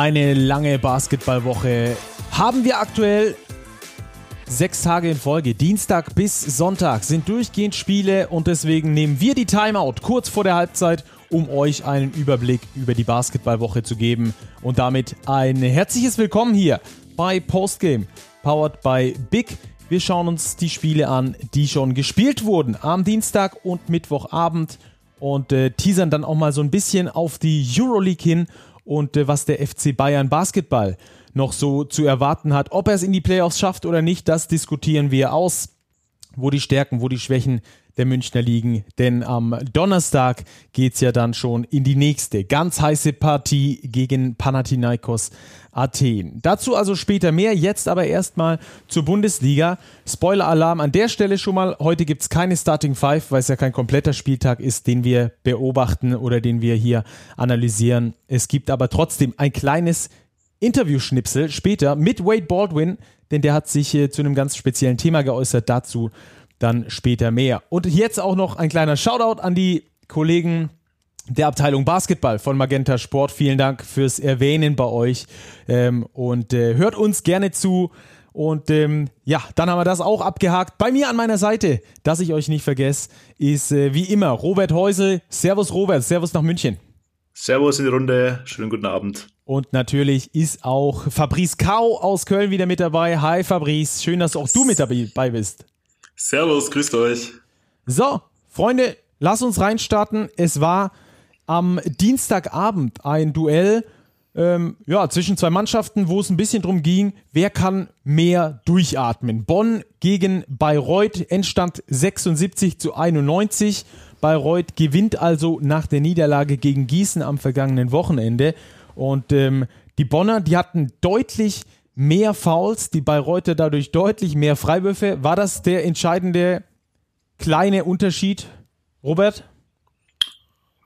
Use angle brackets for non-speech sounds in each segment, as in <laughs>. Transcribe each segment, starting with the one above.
Eine lange Basketballwoche haben wir aktuell. Sechs Tage in Folge, Dienstag bis Sonntag, sind durchgehend Spiele und deswegen nehmen wir die Timeout kurz vor der Halbzeit, um euch einen Überblick über die Basketballwoche zu geben. Und damit ein herzliches Willkommen hier bei Postgame, powered by Big. Wir schauen uns die Spiele an, die schon gespielt wurden am Dienstag und Mittwochabend und äh, teasern dann auch mal so ein bisschen auf die Euroleague hin und äh, was der FC Bayern Basketball noch so zu erwarten hat. Ob er es in die Playoffs schafft oder nicht, das diskutieren wir aus. Wo die Stärken, wo die Schwächen der Münchner liegen. Denn am Donnerstag geht es ja dann schon in die nächste ganz heiße Partie gegen Panathinaikos Athen. Dazu also später mehr, jetzt aber erstmal zur Bundesliga. Spoiler-Alarm an der Stelle schon mal. Heute gibt es keine Starting Five, weil es ja kein kompletter Spieltag ist, den wir beobachten oder den wir hier analysieren. Es gibt aber trotzdem ein kleines Interview-Schnipsel später mit Wade Baldwin, denn der hat sich äh, zu einem ganz speziellen Thema geäußert. Dazu dann später mehr. Und jetzt auch noch ein kleiner Shoutout an die Kollegen der Abteilung Basketball von Magenta Sport. Vielen Dank fürs Erwähnen bei euch ähm, und äh, hört uns gerne zu. Und ähm, ja, dann haben wir das auch abgehakt. Bei mir an meiner Seite, dass ich euch nicht vergesse, ist äh, wie immer Robert Häusel. Servus Robert, Servus nach München. Servus in die Runde, schönen guten Abend. Und natürlich ist auch Fabrice Kau aus Köln wieder mit dabei. Hi Fabrice, schön, dass auch du mit dabei bist. Servus, grüßt euch. So, Freunde, lass uns reinstarten. Es war am Dienstagabend ein Duell ähm, ja, zwischen zwei Mannschaften, wo es ein bisschen drum ging, wer kann mehr durchatmen. Bonn gegen Bayreuth, Endstand 76 zu 91. Bayreuth gewinnt also nach der Niederlage gegen Gießen am vergangenen Wochenende. Und ähm, die Bonner, die hatten deutlich mehr Fouls, die Bayreuther dadurch deutlich mehr Freiwürfe. War das der entscheidende kleine Unterschied, Robert?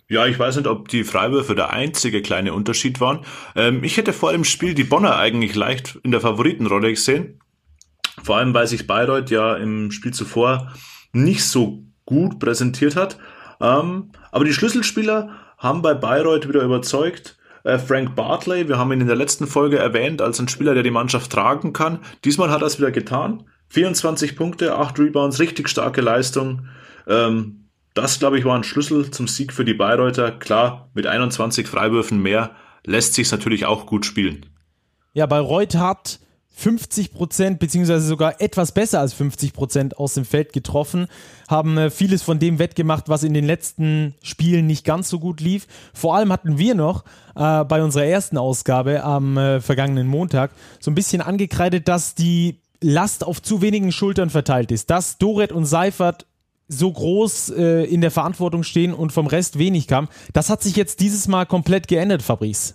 Ja, ich weiß nicht, ob die Freiwürfe der einzige kleine Unterschied waren. Ähm, ich hätte vor dem Spiel die Bonner eigentlich leicht in der Favoritenrolle gesehen. Vor allem, weil sich Bayreuth ja im Spiel zuvor nicht so gut präsentiert hat. Ähm, aber die Schlüsselspieler haben bei Bayreuth wieder überzeugt. Äh, Frank Bartley, wir haben ihn in der letzten Folge erwähnt als ein Spieler, der die Mannschaft tragen kann. Diesmal hat er es wieder getan. 24 Punkte, 8 Rebounds, richtig starke Leistung. Ähm, das, glaube ich, war ein Schlüssel zum Sieg für die Bayreuther. Klar, mit 21 Freiwürfen mehr lässt sich natürlich auch gut spielen. Ja, Bayreuth hat 50 Prozent, beziehungsweise sogar etwas besser als 50 Prozent aus dem Feld getroffen, haben äh, vieles von dem wettgemacht, was in den letzten Spielen nicht ganz so gut lief. Vor allem hatten wir noch äh, bei unserer ersten Ausgabe am äh, vergangenen Montag so ein bisschen angekreidet, dass die Last auf zu wenigen Schultern verteilt ist, dass Doret und Seifert so groß äh, in der Verantwortung stehen und vom Rest wenig kam. Das hat sich jetzt dieses Mal komplett geändert, Fabrice.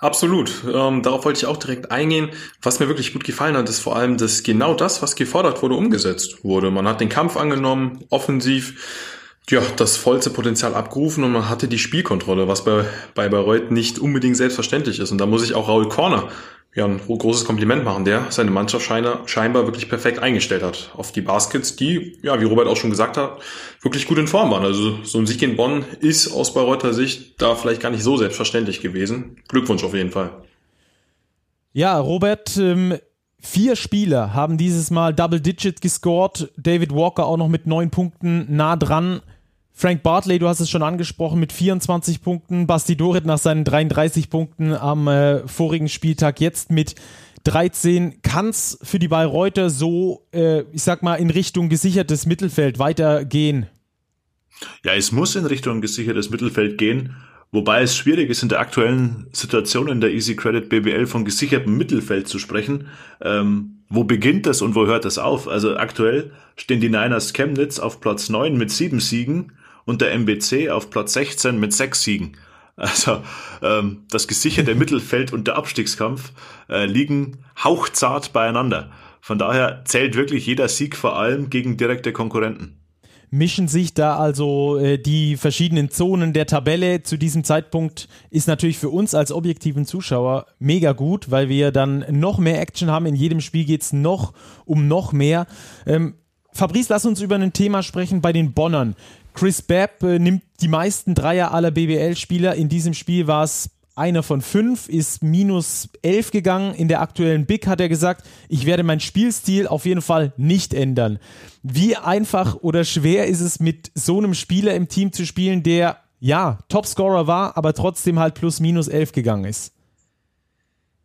Absolut. Ähm, darauf wollte ich auch direkt eingehen. Was mir wirklich gut gefallen hat, ist vor allem, dass genau das, was gefordert wurde, umgesetzt wurde. Man hat den Kampf angenommen, offensiv, ja, das vollste Potenzial abgerufen und man hatte die Spielkontrolle, was bei, bei Bayreuth nicht unbedingt selbstverständlich ist. Und da muss ich auch Raul Korner ja, ein großes Kompliment machen, der seine Mannschaft scheinbar wirklich perfekt eingestellt hat auf die Baskets, die, ja, wie Robert auch schon gesagt hat, wirklich gut in Form waren. Also so ein Sieg in Bonn ist aus Bayreuther Sicht da vielleicht gar nicht so selbstverständlich gewesen. Glückwunsch auf jeden Fall. Ja, Robert, ähm, vier Spieler haben dieses Mal Double Digit gescored. David Walker auch noch mit neun Punkten nah dran. Frank Bartley, du hast es schon angesprochen, mit 24 Punkten. Basti Dorit nach seinen 33 Punkten am äh, vorigen Spieltag jetzt mit 13. Kann es für die Bayreuther so, äh, ich sag mal, in Richtung gesichertes Mittelfeld weitergehen? Ja, es muss in Richtung gesichertes Mittelfeld gehen. Wobei es schwierig ist, in der aktuellen Situation in der Easy Credit BBL von gesichertem Mittelfeld zu sprechen. Ähm, wo beginnt das und wo hört das auf? Also aktuell stehen die Niners Chemnitz auf Platz 9 mit sieben Siegen und der MBC auf Platz 16 mit sechs Siegen. Also ähm, das gesicherte Mittelfeld und der Abstiegskampf äh, liegen hauchzart beieinander. Von daher zählt wirklich jeder Sieg vor allem gegen direkte Konkurrenten. Mischen sich da also äh, die verschiedenen Zonen der Tabelle. Zu diesem Zeitpunkt ist natürlich für uns als objektiven Zuschauer mega gut, weil wir dann noch mehr Action haben. In jedem Spiel geht es noch um noch mehr. Ähm, Fabrice, lass uns über ein Thema sprechen bei den Bonnern. Chris Babb äh, nimmt die meisten Dreier aller BWL-Spieler. In diesem Spiel war es einer von fünf, ist minus elf gegangen. In der aktuellen Big hat er gesagt, ich werde meinen Spielstil auf jeden Fall nicht ändern. Wie einfach oder schwer ist es, mit so einem Spieler im Team zu spielen, der ja Topscorer war, aber trotzdem halt plus minus elf gegangen ist?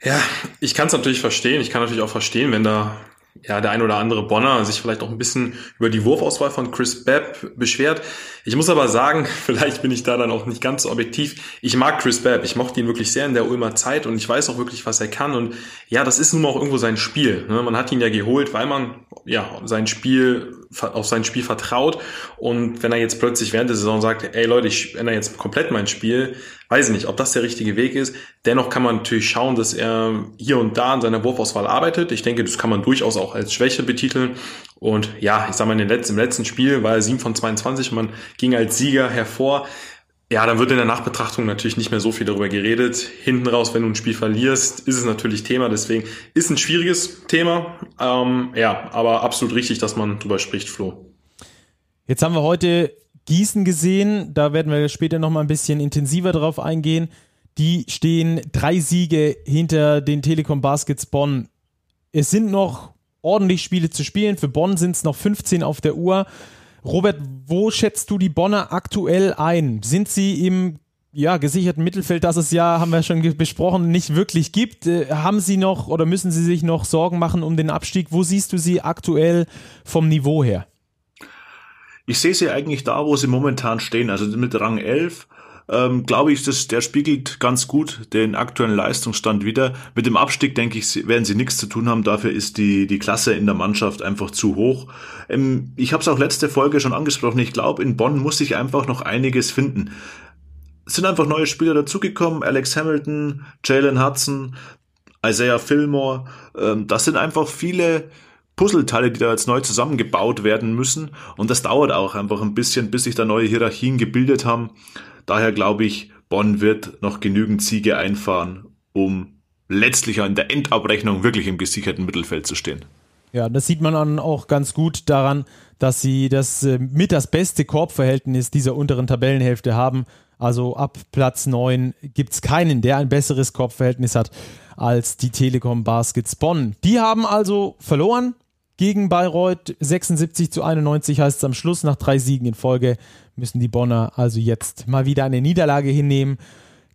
Ja, ich kann es natürlich verstehen. Ich kann natürlich auch verstehen, wenn da ja, der ein oder andere Bonner sich vielleicht auch ein bisschen über die Wurfauswahl von Chris Babb beschwert. Ich muss aber sagen, <laughs> vielleicht bin ich da dann auch nicht ganz so objektiv. Ich mag Chris Babb. Ich mochte ihn wirklich sehr in der Ulmer Zeit und ich weiß auch wirklich, was er kann. Und ja, das ist nun mal auch irgendwo sein Spiel. Ne? Man hat ihn ja geholt, weil man ja sein Spiel auf sein Spiel vertraut. Und wenn er jetzt plötzlich während der Saison sagt, ey Leute, ich ändere jetzt komplett mein Spiel, weiß ich nicht, ob das der richtige Weg ist. Dennoch kann man natürlich schauen, dass er hier und da an seiner Wurfauswahl arbeitet. Ich denke, das kann man durchaus auch als Schwäche betiteln. Und ja, ich sage mal, im letzten Spiel war er 7 von 22 und man ging als Sieger hervor. Ja, dann wird in der Nachbetrachtung natürlich nicht mehr so viel darüber geredet. Hinten raus, wenn du ein Spiel verlierst, ist es natürlich Thema. Deswegen ist ein schwieriges Thema. Ähm, ja, aber absolut richtig, dass man drüber spricht, Flo. Jetzt haben wir heute Gießen gesehen. Da werden wir später noch mal ein bisschen intensiver drauf eingehen. Die stehen drei Siege hinter den Telekom Baskets Bonn. Es sind noch ordentlich Spiele zu spielen. Für Bonn sind es noch 15 auf der Uhr. Robert, wo schätzt du die Bonner aktuell ein? Sind sie im ja, gesicherten Mittelfeld, das es ja, haben wir schon besprochen, nicht wirklich gibt? Äh, haben sie noch oder müssen sie sich noch Sorgen machen um den Abstieg? Wo siehst du sie aktuell vom Niveau her? Ich sehe sie eigentlich da, wo sie momentan stehen, also mit Rang 11 ähm, glaube ich, dass der spiegelt ganz gut den aktuellen Leistungsstand wieder. Mit dem Abstieg, denke ich, werden sie nichts zu tun haben. Dafür ist die, die Klasse in der Mannschaft einfach zu hoch. Ähm, ich habe es auch letzte Folge schon angesprochen. Ich glaube, in Bonn muss sich einfach noch einiges finden. Es sind einfach neue Spieler dazugekommen. Alex Hamilton, Jalen Hudson, Isaiah Fillmore. Ähm, das sind einfach viele Puzzleteile, die da jetzt neu zusammengebaut werden müssen. Und das dauert auch einfach ein bisschen, bis sich da neue Hierarchien gebildet haben. Daher glaube ich, Bonn wird noch genügend Siege einfahren, um letztlich in der Endabrechnung wirklich im gesicherten Mittelfeld zu stehen. Ja, das sieht man dann auch ganz gut daran, dass sie das äh, mit das beste Korbverhältnis dieser unteren Tabellenhälfte haben. Also ab Platz 9 gibt es keinen, der ein besseres Korbverhältnis hat als die Telekom Baskets Bonn. Die haben also verloren gegen Bayreuth 76 zu 91 heißt es am Schluss nach drei Siegen in Folge müssen die Bonner also jetzt mal wieder eine Niederlage hinnehmen.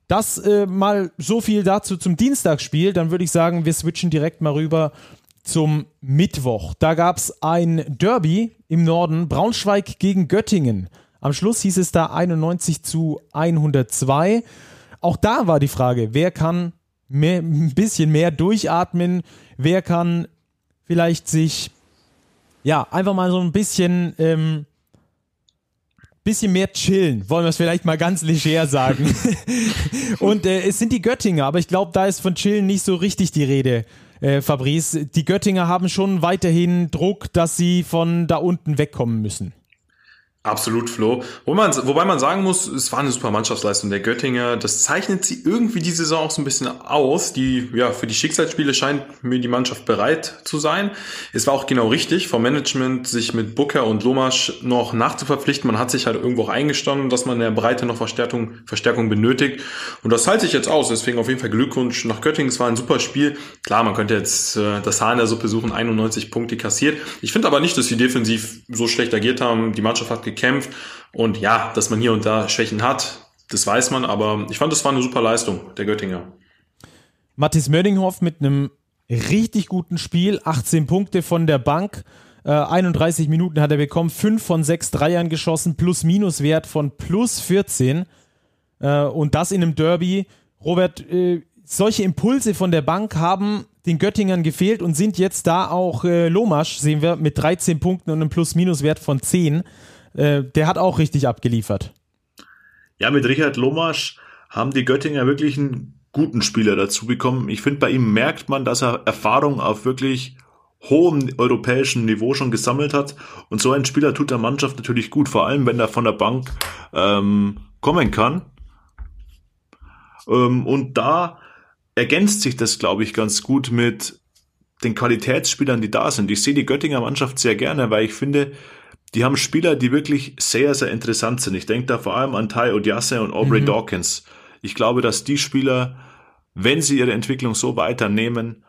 Das äh, mal so viel dazu zum Dienstagsspiel. Dann würde ich sagen, wir switchen direkt mal rüber zum Mittwoch. Da gab es ein Derby im Norden, Braunschweig gegen Göttingen. Am Schluss hieß es da 91 zu 102. Auch da war die Frage, wer kann mehr, ein bisschen mehr durchatmen, wer kann vielleicht sich ja einfach mal so ein bisschen ähm, bisschen mehr chillen, wollen wir es vielleicht mal ganz leger sagen. <laughs> und äh, es sind die Göttinger, aber ich glaube, da ist von chillen nicht so richtig die Rede. Äh, Fabrice, die Göttinger haben schon weiterhin Druck, dass sie von da unten wegkommen müssen. Absolut, Flo. Wo man, wobei man sagen muss, es war eine super Mannschaftsleistung der Göttinger. Das zeichnet sie irgendwie die Saison auch so ein bisschen aus. Die, ja, für die Schicksalsspiele scheint mir die Mannschaft bereit zu sein. Es war auch genau richtig vom Management, sich mit Booker und Lomasch noch nachzuverpflichten. Man hat sich halt irgendwo auch eingestanden, dass man in der Breite noch Verstärkung, Verstärkung benötigt. Und das zahlt sich jetzt aus. Deswegen auf jeden Fall Glückwunsch nach Göttingen. Es war ein super Spiel. Klar, man könnte jetzt äh, das Haar in der Suppe suchen, 91 Punkte kassiert. Ich finde aber nicht, dass sie defensiv so schlecht agiert haben. Die Mannschaft hat gekämpft. Und ja, dass man hier und da Schwächen hat, das weiß man, aber ich fand, das war eine super Leistung der Göttinger. Mathis Mördinghoff mit einem richtig guten Spiel, 18 Punkte von der Bank. 31 äh, Minuten hat er bekommen, 5 von 6 Dreiern geschossen, Plus-Minus-Wert von plus 14. Äh, und das in einem Derby. Robert, äh, solche Impulse von der Bank haben den Göttingern gefehlt und sind jetzt da auch Lomasch, sehen wir, mit 13 Punkten und einem Plus-Minus-Wert von 10 äh, der hat auch richtig abgeliefert. Ja, mit Richard Lomasch haben die Göttinger wirklich einen guten Spieler dazu bekommen. Ich finde, bei ihm merkt man, dass er Erfahrung auf wirklich hohem europäischen Niveau schon gesammelt hat. Und so ein Spieler tut der Mannschaft natürlich gut, vor allem wenn er von der Bank ähm, kommen kann. Ähm, und da ergänzt sich das, glaube ich, ganz gut mit den Qualitätsspielern, die da sind. Ich sehe die Göttinger Mannschaft sehr gerne, weil ich finde, die haben Spieler, die wirklich sehr, sehr interessant sind. Ich denke da vor allem an Ty Odiasse und Aubrey mhm. Dawkins. Ich glaube, dass die Spieler, wenn sie ihre Entwicklung so weiternehmen,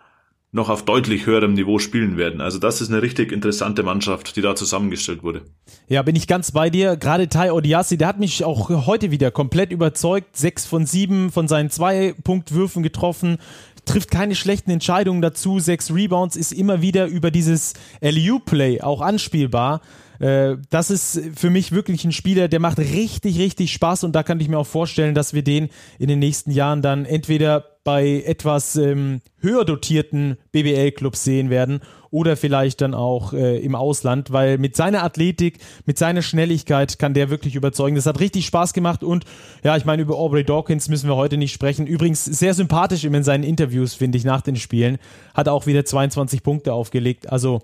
noch auf deutlich höherem Niveau spielen werden. Also das ist eine richtig interessante Mannschaft, die da zusammengestellt wurde. Ja, bin ich ganz bei dir. Gerade Tai Odiassi, der hat mich auch heute wieder komplett überzeugt. Sechs von sieben von seinen zwei Punktwürfen getroffen trifft keine schlechten Entscheidungen dazu. Sechs Rebounds ist immer wieder über dieses LU-Play auch anspielbar. Äh, das ist für mich wirklich ein Spieler, der macht richtig, richtig Spaß und da kann ich mir auch vorstellen, dass wir den in den nächsten Jahren dann entweder bei etwas ähm, höher dotierten BBL-Clubs sehen werden oder vielleicht dann auch äh, im Ausland, weil mit seiner Athletik, mit seiner Schnelligkeit kann der wirklich überzeugen. Das hat richtig Spaß gemacht und ja, ich meine, über Aubrey Dawkins müssen wir heute nicht sprechen. Übrigens sehr sympathisch in seinen Interviews, finde ich, nach den Spielen. Hat auch wieder 22 Punkte aufgelegt. Also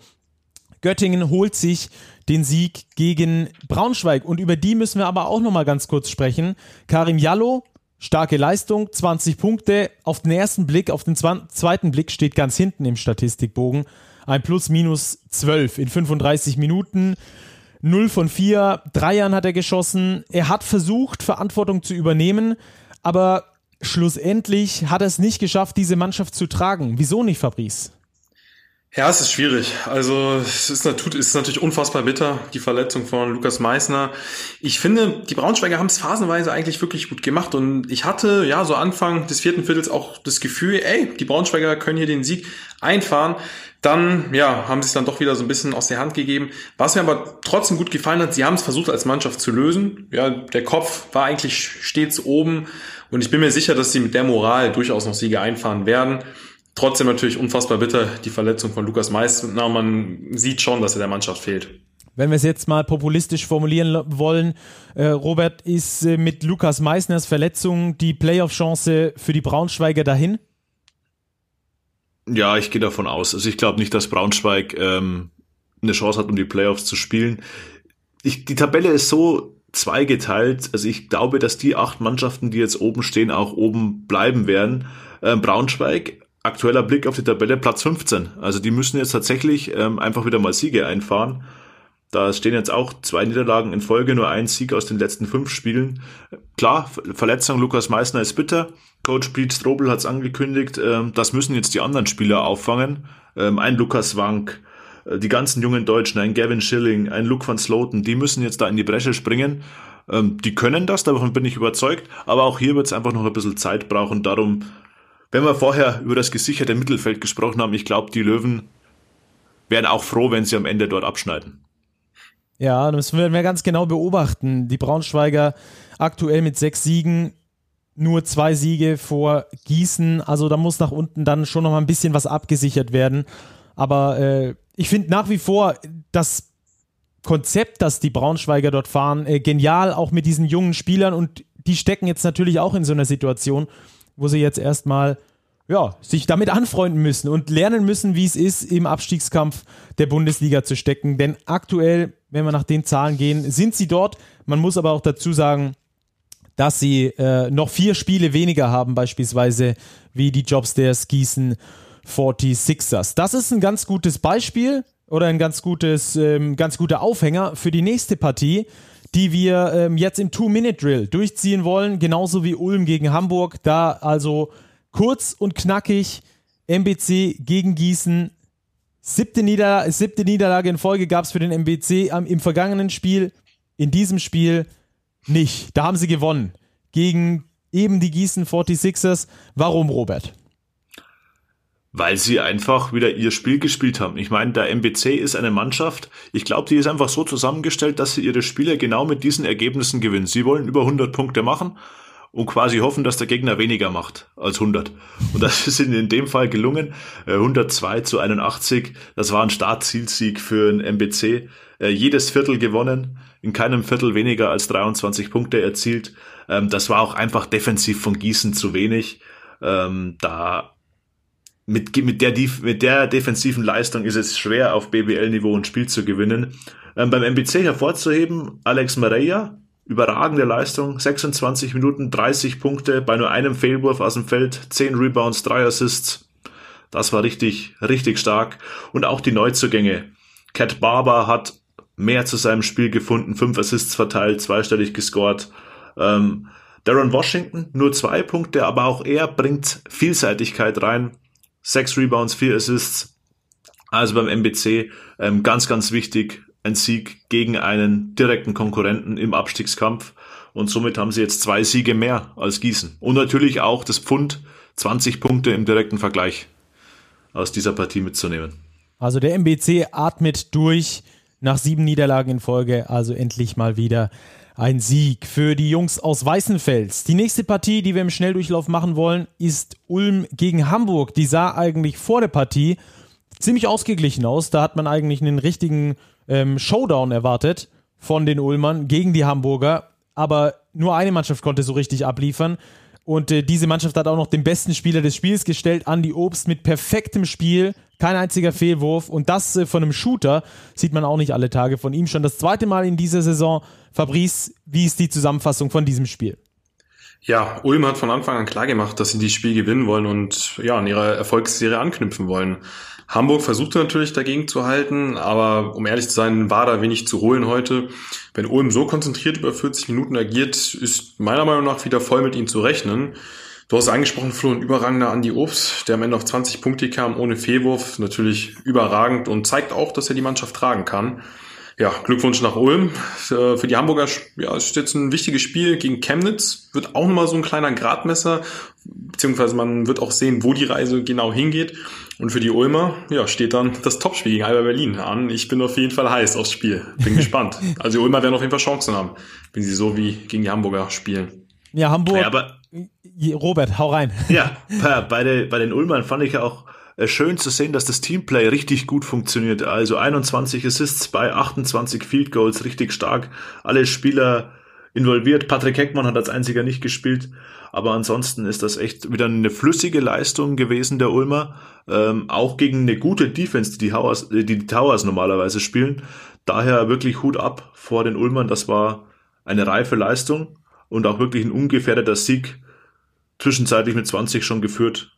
Göttingen holt sich den Sieg gegen Braunschweig und über die müssen wir aber auch nochmal ganz kurz sprechen. Karim Jallo, starke Leistung, 20 Punkte. Auf den ersten Blick, auf den zweiten Blick steht ganz hinten im Statistikbogen ein Plus-Minus 12 in 35 Minuten. 0 von 4 Dreiern hat er geschossen. Er hat versucht, Verantwortung zu übernehmen, aber schlussendlich hat er es nicht geschafft, diese Mannschaft zu tragen. Wieso nicht, Fabrice? Ja, es ist schwierig. Also es ist, es ist natürlich unfassbar bitter, die Verletzung von Lukas Meissner. Ich finde, die Braunschweiger haben es phasenweise eigentlich wirklich gut gemacht und ich hatte ja so Anfang des vierten Viertels auch das Gefühl, ey, die Braunschweiger können hier den Sieg einfahren. Dann, ja, haben sie es dann doch wieder so ein bisschen aus der Hand gegeben. Was mir aber trotzdem gut gefallen hat, sie haben es versucht als Mannschaft zu lösen. Ja, der Kopf war eigentlich stets oben und ich bin mir sicher, dass sie mit der Moral durchaus noch Siege einfahren werden. Trotzdem natürlich unfassbar bitter die Verletzung von Lukas Meissner. Man sieht schon, dass er der Mannschaft fehlt. Wenn wir es jetzt mal populistisch formulieren wollen, äh, Robert, ist äh, mit Lukas Meissners Verletzung die Playoff-Chance für die Braunschweiger dahin? Ja, ich gehe davon aus. Also ich glaube nicht, dass Braunschweig ähm, eine Chance hat, um die Playoffs zu spielen. Ich, die Tabelle ist so zweigeteilt. Also ich glaube, dass die acht Mannschaften, die jetzt oben stehen, auch oben bleiben werden. Ähm, Braunschweig aktueller Blick auf die Tabelle Platz 15. Also die müssen jetzt tatsächlich ähm, einfach wieder mal Siege einfahren. Da stehen jetzt auch zwei Niederlagen in Folge, nur ein Sieg aus den letzten fünf Spielen. Klar, Verletzung Lukas Meissner ist bitter. Coach Pete Strobel hat es angekündigt. Ähm, das müssen jetzt die anderen Spieler auffangen. Ähm, ein Lukas Wank, äh, die ganzen jungen Deutschen, ein Gavin Schilling, ein Luke van Sloten, die müssen jetzt da in die Bresche springen. Ähm, die können das, davon bin ich überzeugt. Aber auch hier wird es einfach noch ein bisschen Zeit brauchen. Darum wenn wir vorher über das gesicherte Mittelfeld gesprochen haben, ich glaube, die Löwen wären auch froh, wenn sie am Ende dort abschneiden. Ja, das werden wir ganz genau beobachten. Die Braunschweiger aktuell mit sechs Siegen, nur zwei Siege vor Gießen. Also da muss nach unten dann schon noch mal ein bisschen was abgesichert werden. Aber äh, ich finde nach wie vor das Konzept, das die Braunschweiger dort fahren, äh, genial, auch mit diesen jungen Spielern. Und die stecken jetzt natürlich auch in so einer Situation, wo sie jetzt erstmal ja, sich damit anfreunden müssen und lernen müssen, wie es ist, im Abstiegskampf der Bundesliga zu stecken. Denn aktuell, wenn wir nach den Zahlen gehen, sind sie dort. Man muss aber auch dazu sagen, dass sie äh, noch vier Spiele weniger haben, beispielsweise wie die Jobs der Gießen 46ers. Das ist ein ganz gutes Beispiel oder ein ganz gutes, ähm, ganz guter Aufhänger für die nächste Partie die wir ähm, jetzt im Two-Minute-Drill durchziehen wollen, genauso wie Ulm gegen Hamburg. Da also kurz und knackig MBC gegen Gießen. Siebte, Nieder siebte Niederlage in Folge gab es für den MBC am, im vergangenen Spiel. In diesem Spiel nicht. Da haben sie gewonnen. Gegen eben die Gießen 46ers. Warum, Robert? Weil sie einfach wieder ihr Spiel gespielt haben. Ich meine, der MBC ist eine Mannschaft, ich glaube, die ist einfach so zusammengestellt, dass sie ihre Spiele genau mit diesen Ergebnissen gewinnen. Sie wollen über 100 Punkte machen und quasi hoffen, dass der Gegner weniger macht als 100. Und das <laughs> ist ihnen in dem Fall gelungen. 102 äh, zu 81, das war ein Startzielsieg für ein MBC. Äh, jedes Viertel gewonnen, in keinem Viertel weniger als 23 Punkte erzielt. Ähm, das war auch einfach defensiv von Gießen zu wenig. Ähm, da mit, mit, der, mit der defensiven Leistung ist es schwer, auf BBL-Niveau ein Spiel zu gewinnen. Ähm, beim MBC hervorzuheben, Alex Mareya, überragende Leistung, 26 Minuten, 30 Punkte, bei nur einem Fehlwurf aus dem Feld, 10 Rebounds, 3 Assists. Das war richtig, richtig stark. Und auch die Neuzugänge. Cat Barber hat mehr zu seinem Spiel gefunden, 5 Assists verteilt, zweistellig gescored. Ähm, Darren Washington nur zwei Punkte, aber auch er bringt Vielseitigkeit rein. Sechs Rebounds, vier Assists. Also beim MBC ähm, ganz, ganz wichtig, ein Sieg gegen einen direkten Konkurrenten im Abstiegskampf. Und somit haben sie jetzt zwei Siege mehr als Gießen. Und natürlich auch das Pfund, 20 Punkte im direkten Vergleich aus dieser Partie mitzunehmen. Also der MBC atmet durch nach sieben Niederlagen in Folge, also endlich mal wieder ein Sieg für die Jungs aus Weißenfels. Die nächste Partie, die wir im Schnelldurchlauf machen wollen, ist Ulm gegen Hamburg. Die sah eigentlich vor der Partie ziemlich ausgeglichen aus. Da hat man eigentlich einen richtigen ähm, Showdown erwartet von den Ulmern gegen die Hamburger. Aber nur eine Mannschaft konnte so richtig abliefern. Und äh, diese Mannschaft hat auch noch den besten Spieler des Spiels gestellt, Andy Obst, mit perfektem Spiel, kein einziger Fehlwurf. Und das äh, von einem Shooter sieht man auch nicht alle Tage von ihm. Schon das zweite Mal in dieser Saison. Fabrice, wie ist die Zusammenfassung von diesem Spiel? Ja, Ulm hat von Anfang an klar gemacht, dass sie dieses Spiel gewinnen wollen und ja, an ihrer Erfolgsserie anknüpfen wollen. Hamburg versuchte natürlich dagegen zu halten, aber um ehrlich zu sein, war da wenig zu holen heute. Wenn Ulm so konzentriert über 40 Minuten agiert, ist meiner Meinung nach wieder voll mit ihnen zu rechnen. Du hast angesprochen, Flo, ein überragender Andi Obst, der am Ende auf 20 Punkte kam, ohne Fehlwurf, natürlich überragend und zeigt auch, dass er die Mannschaft tragen kann. Ja, Glückwunsch nach Ulm. Äh, für die Hamburger ja, ist jetzt ein wichtiges Spiel gegen Chemnitz. Wird auch nochmal so ein kleiner Gradmesser, beziehungsweise man wird auch sehen, wo die Reise genau hingeht. Und für die Ulmer, ja, steht dann das Topspiel gegen Alba Berlin an. Ich bin auf jeden Fall heiß aufs Spiel. Bin <laughs> gespannt. Also die Ulmer werden auf jeden Fall Chancen haben, wenn sie so wie gegen die Hamburger spielen. Ja, Hamburg. Ja, aber Robert, hau rein. <laughs> Ja, bei, der, bei den Ulmern fand ich ja auch äh, schön zu sehen, dass das Teamplay richtig gut funktioniert. Also 21 Assists bei 28 Field Goals, richtig stark. Alle Spieler involviert. Patrick Heckmann hat als einziger nicht gespielt. Aber ansonsten ist das echt wieder eine flüssige Leistung gewesen der Ulmer. Ähm, auch gegen eine gute Defense, die die, Towers, die die Towers normalerweise spielen. Daher wirklich Hut ab vor den Ulmern. Das war eine reife Leistung und auch wirklich ein ungefährdeter Sieg zwischenzeitlich mit 20 schon geführt.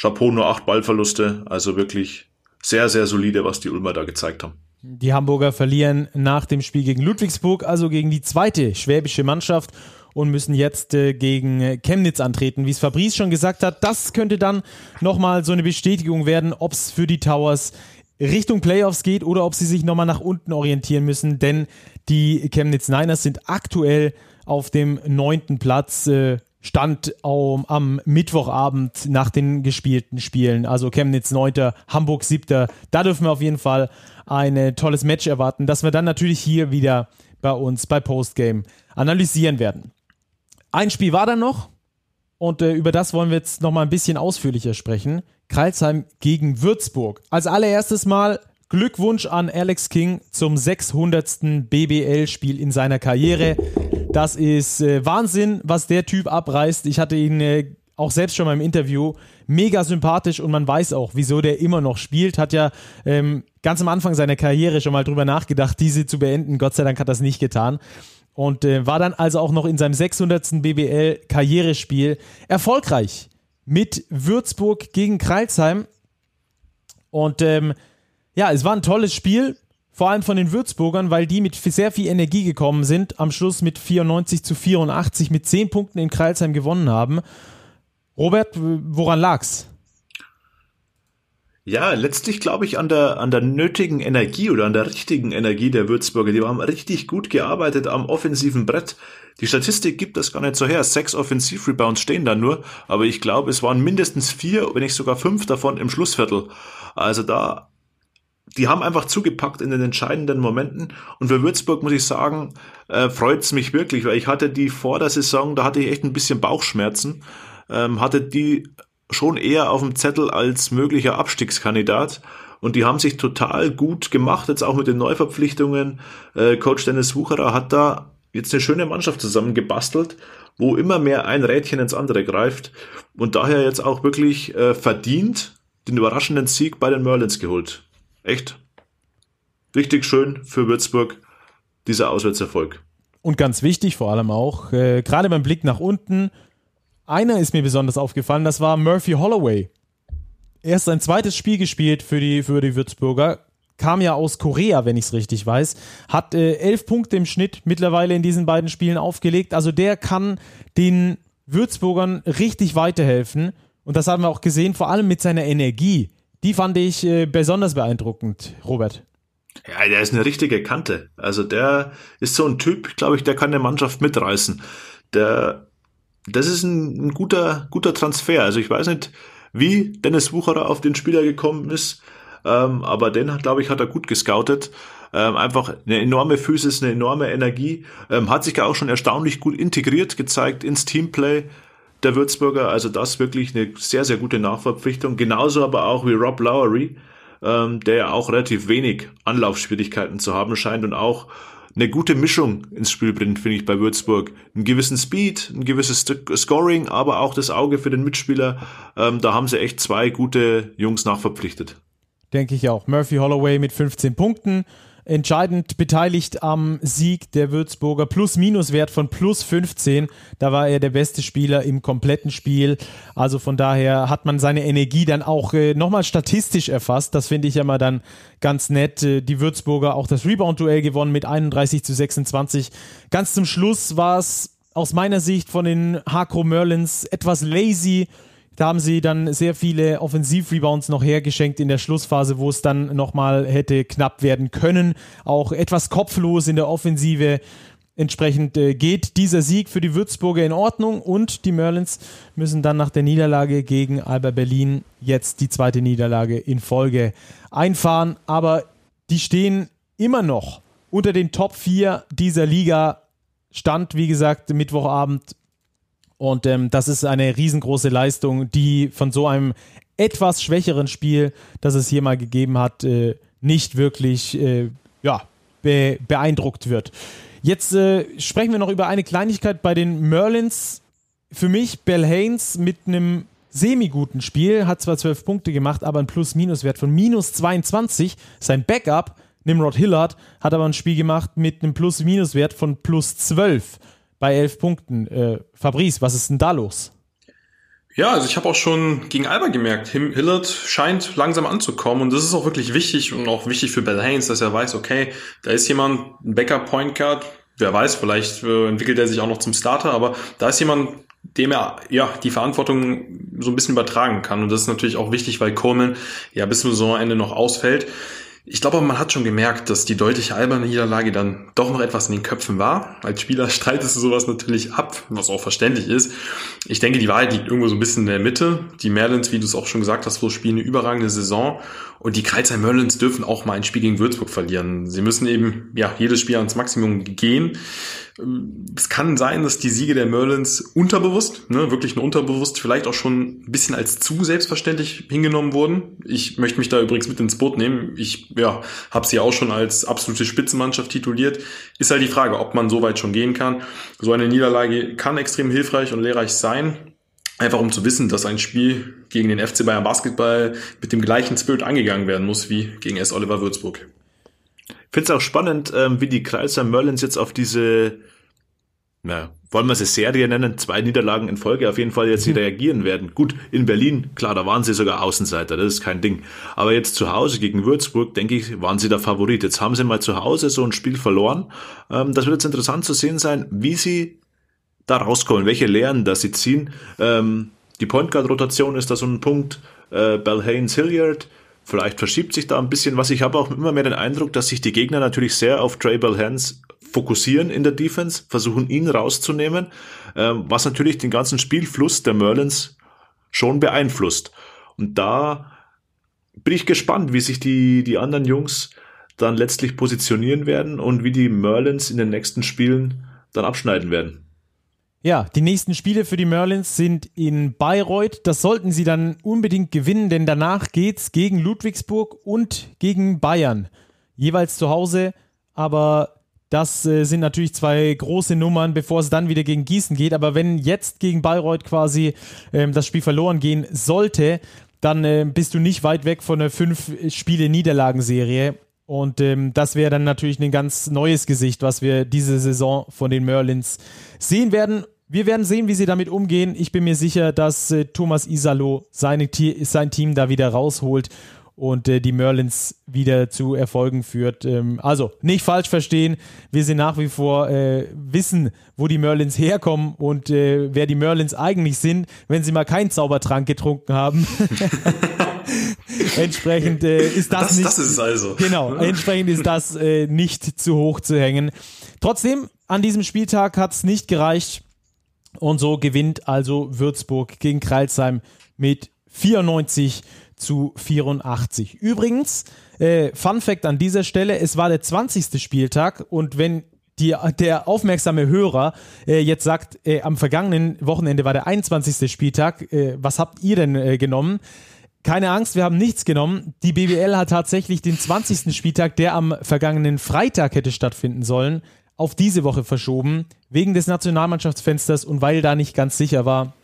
Chapeau nur acht Ballverluste, also wirklich sehr, sehr solide, was die Ulmer da gezeigt haben. Die Hamburger verlieren nach dem Spiel gegen Ludwigsburg, also gegen die zweite schwäbische Mannschaft und müssen jetzt äh, gegen Chemnitz antreten. Wie es Fabrice schon gesagt hat, das könnte dann nochmal so eine Bestätigung werden, ob es für die Towers Richtung Playoffs geht oder ob sie sich nochmal nach unten orientieren müssen, denn die Chemnitz Niners sind aktuell auf dem neunten Platz. Äh, Stand um, am Mittwochabend nach den gespielten Spielen. Also Chemnitz 9., Hamburg 7. Da dürfen wir auf jeden Fall ein tolles Match erwarten, das wir dann natürlich hier wieder bei uns bei Postgame analysieren werden. Ein Spiel war dann noch und äh, über das wollen wir jetzt nochmal ein bisschen ausführlicher sprechen. Kreilsheim gegen Würzburg. Als allererstes Mal Glückwunsch an Alex King zum 600. BBL-Spiel in seiner Karriere. Das ist äh, Wahnsinn, was der Typ abreißt. Ich hatte ihn äh, auch selbst schon mal im Interview mega sympathisch und man weiß auch, wieso der immer noch spielt. Hat ja ähm, ganz am Anfang seiner Karriere schon mal drüber nachgedacht, diese zu beenden. Gott sei Dank hat das nicht getan. Und äh, war dann also auch noch in seinem 600. BBL-Karrierespiel erfolgreich mit Würzburg gegen Kreilsheim. Und ähm, ja, es war ein tolles Spiel vor allem von den Würzburgern, weil die mit sehr viel Energie gekommen sind, am Schluss mit 94 zu 84 mit 10 Punkten in Kreilsheim gewonnen haben. Robert, woran lag's? Ja, letztlich glaube ich an der, an der nötigen Energie oder an der richtigen Energie der Würzburger. Die haben richtig gut gearbeitet am offensiven Brett. Die Statistik gibt das gar nicht so her. Sechs Offensivrebounds stehen da nur, aber ich glaube, es waren mindestens vier, wenn nicht sogar fünf davon im Schlussviertel. Also da die haben einfach zugepackt in den entscheidenden Momenten. Und für Würzburg muss ich sagen, äh, freut es mich wirklich, weil ich hatte die vor der Saison, da hatte ich echt ein bisschen Bauchschmerzen, ähm, hatte die schon eher auf dem Zettel als möglicher Abstiegskandidat. Und die haben sich total gut gemacht, jetzt auch mit den Neuverpflichtungen. Äh, Coach Dennis Wucherer hat da jetzt eine schöne Mannschaft zusammengebastelt, wo immer mehr ein Rädchen ins andere greift und daher jetzt auch wirklich äh, verdient den überraschenden Sieg bei den Merlins geholt echt richtig schön für Würzburg, dieser Auswärtserfolg. Und ganz wichtig vor allem auch, äh, gerade beim Blick nach unten, einer ist mir besonders aufgefallen, das war Murphy Holloway. Er ist sein zweites Spiel gespielt für die, für die Würzburger. kam ja aus Korea, wenn ich es richtig weiß, hat äh, elf Punkte im Schnitt mittlerweile in diesen beiden Spielen aufgelegt. Also der kann den Würzburgern richtig weiterhelfen. Und das haben wir auch gesehen, vor allem mit seiner Energie. Die fand ich äh, besonders beeindruckend, Robert. Ja, der ist eine richtige Kante. Also der ist so ein Typ, glaube ich, der kann eine Mannschaft mitreißen. Der, das ist ein, ein guter, guter Transfer. Also ich weiß nicht, wie Dennis Wucherer auf den Spieler gekommen ist, ähm, aber den, glaube ich, hat er gut gescoutet. Ähm, einfach eine enorme Physis, eine enorme Energie. Ähm, hat sich auch schon erstaunlich gut integriert, gezeigt ins Teamplay der Würzburger. Also das wirklich eine sehr, sehr gute Nachverpflichtung. Genauso aber auch wie Rob Lowery, ähm, der ja auch relativ wenig Anlaufschwierigkeiten zu haben scheint und auch eine gute Mischung ins Spiel bringt, finde ich, bei Würzburg. Einen gewissen Speed, ein gewisses Scoring, aber auch das Auge für den Mitspieler. Ähm, da haben sie echt zwei gute Jungs nachverpflichtet. Denke ich auch. Murphy Holloway mit 15 Punkten, entscheidend beteiligt am Sieg der Würzburger. Plus-Minus-Wert von plus 15. Da war er der beste Spieler im kompletten Spiel. Also von daher hat man seine Energie dann auch äh, nochmal statistisch erfasst. Das finde ich ja mal dann ganz nett. Äh, die Würzburger auch das Rebound-Duell gewonnen mit 31 zu 26. Ganz zum Schluss war es aus meiner Sicht von den Hakro Merlins etwas lazy da haben sie dann sehr viele Offensivrebounds noch hergeschenkt in der Schlussphase, wo es dann nochmal hätte knapp werden können. Auch etwas kopflos in der Offensive. Entsprechend äh, geht dieser Sieg für die Würzburger in Ordnung und die Merlins müssen dann nach der Niederlage gegen Alba Berlin jetzt die zweite Niederlage in Folge einfahren. Aber die stehen immer noch unter den Top 4 dieser Liga. Stand, wie gesagt, Mittwochabend und ähm, das ist eine riesengroße Leistung, die von so einem etwas schwächeren Spiel, das es hier mal gegeben hat, äh, nicht wirklich äh, ja, be beeindruckt wird. Jetzt äh, sprechen wir noch über eine Kleinigkeit bei den Merlins. Für mich Bell Haynes mit einem semi-guten Spiel, hat zwar 12 Punkte gemacht, aber ein Plus-Minus-Wert von minus 22. Sein Backup, Nimrod Hillard, hat aber ein Spiel gemacht mit einem Plus-Minus-Wert von plus 12 bei elf Punkten. Äh, Fabrice, was ist denn da los? Ja, also ich habe auch schon gegen Alba gemerkt, Hillard scheint langsam anzukommen und das ist auch wirklich wichtig und auch wichtig für Bell Haynes, dass er weiß, okay, da ist jemand, ein Backup Point Guard, wer weiß, vielleicht äh, entwickelt er sich auch noch zum Starter, aber da ist jemand, dem er ja die Verantwortung so ein bisschen übertragen kann und das ist natürlich auch wichtig, weil Coleman ja bis zum Saisonende noch ausfällt. Ich glaube, man hat schon gemerkt, dass die deutliche alberne Niederlage dann doch noch etwas in den Köpfen war. Als Spieler <laughs> streitest du sowas natürlich ab, was auch verständlich ist. Ich denke, die Wahrheit liegt irgendwo so ein bisschen in der Mitte. Die Merlins, wie du es auch schon gesagt hast, spielen eine überragende Saison. Und die Kreuzheim Merlins dürfen auch mal ein Spiel gegen Würzburg verlieren. Sie müssen eben, ja, jedes Spiel ans Maximum gehen es kann sein, dass die Siege der Merlins unterbewusst, ne, wirklich nur unterbewusst, vielleicht auch schon ein bisschen als zu selbstverständlich hingenommen wurden. Ich möchte mich da übrigens mit ins Boot nehmen. Ich ja, habe sie auch schon als absolute Spitzenmannschaft tituliert. Ist halt die Frage, ob man so weit schon gehen kann. So eine Niederlage kann extrem hilfreich und lehrreich sein. Einfach um zu wissen, dass ein Spiel gegen den FC Bayern Basketball mit dem gleichen Spirit angegangen werden muss wie gegen S. Oliver Würzburg finde es auch spannend, ähm, wie die Kreiser Merlins jetzt auf diese, na, wollen wir sie Serie nennen, zwei Niederlagen in Folge auf jeden Fall jetzt mhm. reagieren werden. Gut, in Berlin, klar, da waren sie sogar Außenseiter, das ist kein Ding. Aber jetzt zu Hause gegen Würzburg, denke ich, waren sie der Favorit. Jetzt haben sie mal zu Hause so ein Spiel verloren. Ähm, das wird jetzt interessant zu sehen sein, wie sie da rauskommen, welche Lehren da sie ziehen. Ähm, die Point Guard Rotation ist da so ein Punkt. Äh, Bell Haynes Hilliard, Vielleicht verschiebt sich da ein bisschen was. Ich habe auch immer mehr den Eindruck, dass sich die Gegner natürlich sehr auf Trey Hands fokussieren in der Defense, versuchen ihn rauszunehmen, ähm, was natürlich den ganzen Spielfluss der Merlins schon beeinflusst. Und da bin ich gespannt, wie sich die, die anderen Jungs dann letztlich positionieren werden und wie die Merlins in den nächsten Spielen dann abschneiden werden. Ja, die nächsten Spiele für die Merlins sind in Bayreuth. Das sollten sie dann unbedingt gewinnen, denn danach geht's gegen Ludwigsburg und gegen Bayern. Jeweils zu Hause, aber das äh, sind natürlich zwei große Nummern, bevor es dann wieder gegen Gießen geht. Aber wenn jetzt gegen Bayreuth quasi ähm, das Spiel verloren gehen sollte, dann äh, bist du nicht weit weg von einer fünf Spiele Niederlagenserie. Und ähm, das wäre dann natürlich ein ganz neues Gesicht, was wir diese Saison von den Merlins sehen werden. Wir werden sehen, wie sie damit umgehen. Ich bin mir sicher, dass äh, Thomas Isalo seine, sein Team da wieder rausholt und äh, die Merlins wieder zu Erfolgen führt. Ähm, also nicht falsch verstehen, wir sind nach wie vor äh, wissen, wo die Merlins herkommen und äh, wer die Merlins eigentlich sind, wenn sie mal keinen Zaubertrank getrunken haben. <laughs> entsprechend äh, ist das, das nicht. Das ist also. Genau, entsprechend ist das äh, nicht zu hoch zu hängen. Trotzdem, an diesem Spieltag hat es nicht gereicht. Und so gewinnt also Würzburg gegen Kreilsheim mit 94 zu 84. Übrigens, äh, Fun Fact an dieser Stelle, es war der 20. Spieltag und wenn die, der aufmerksame Hörer äh, jetzt sagt, äh, am vergangenen Wochenende war der 21. Spieltag, äh, was habt ihr denn äh, genommen? Keine Angst, wir haben nichts genommen. Die BBL hat tatsächlich den 20. Spieltag, der am vergangenen Freitag hätte stattfinden sollen, auf diese Woche verschoben, wegen des Nationalmannschaftsfensters und weil da nicht ganz sicher war,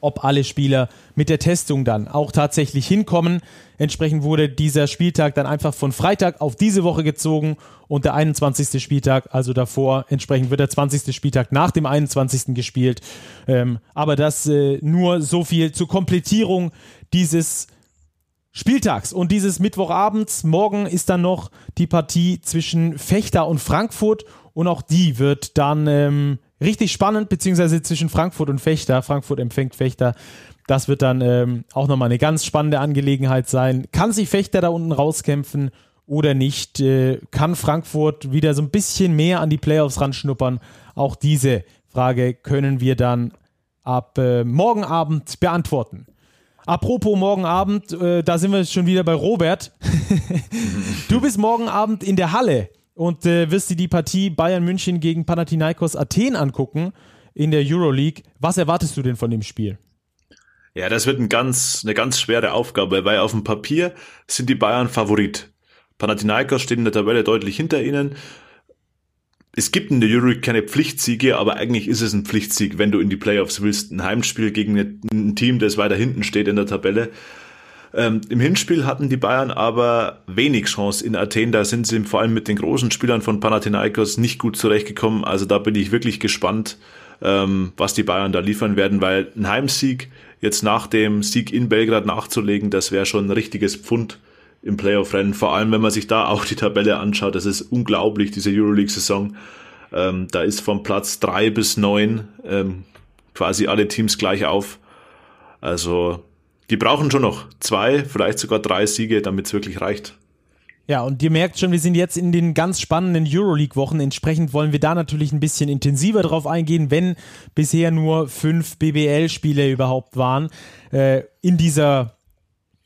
ob alle Spieler mit der Testung dann auch tatsächlich hinkommen. Entsprechend wurde dieser Spieltag dann einfach von Freitag auf diese Woche gezogen und der 21. Spieltag, also davor, entsprechend wird der 20. Spieltag nach dem 21. gespielt. Ähm, aber das äh, nur so viel zur Komplettierung dieses Spieltags und dieses Mittwochabends. Morgen ist dann noch die Partie zwischen Fechter und Frankfurt und auch die wird dann ähm, richtig spannend, beziehungsweise zwischen Frankfurt und Fechter. Frankfurt empfängt Fechter. Das wird dann ähm, auch nochmal eine ganz spannende Angelegenheit sein. Kann sich Fechter da unten rauskämpfen oder nicht? Äh, kann Frankfurt wieder so ein bisschen mehr an die Playoffs ranschnuppern? Auch diese Frage können wir dann ab äh, morgen Abend beantworten. Apropos morgen Abend, äh, da sind wir schon wieder bei Robert. <laughs> du bist morgen Abend in der Halle und äh, wirst dir die Partie Bayern München gegen Panathinaikos Athen angucken in der Euroleague. Was erwartest du denn von dem Spiel? Ja, das wird ein ganz, eine ganz schwere Aufgabe, weil auf dem Papier sind die Bayern Favorit. Panathinaikos steht in der Tabelle deutlich hinter ihnen. Es gibt in der Euroleague keine Pflichtsiege, aber eigentlich ist es ein Pflichtsieg, wenn du in die Playoffs willst. Ein Heimspiel gegen ein Team, das weiter hinten steht in der Tabelle. Ähm, Im Hinspiel hatten die Bayern aber wenig Chance in Athen. Da sind sie vor allem mit den großen Spielern von Panathinaikos nicht gut zurechtgekommen. Also da bin ich wirklich gespannt, ähm, was die Bayern da liefern werden, weil ein Heimsieg jetzt nach dem Sieg in Belgrad nachzulegen, das wäre schon ein richtiges Pfund im Playoff-Rennen. Vor allem, wenn man sich da auch die Tabelle anschaut, das ist unglaublich, diese Euroleague-Saison. Ähm, da ist vom Platz drei bis neun ähm, quasi alle Teams gleich auf. Also die brauchen schon noch zwei, vielleicht sogar drei Siege, damit es wirklich reicht. Ja, und ihr merkt schon, wir sind jetzt in den ganz spannenden Euroleague-Wochen. Entsprechend wollen wir da natürlich ein bisschen intensiver drauf eingehen, wenn bisher nur fünf BBL-Spiele überhaupt waren äh, in dieser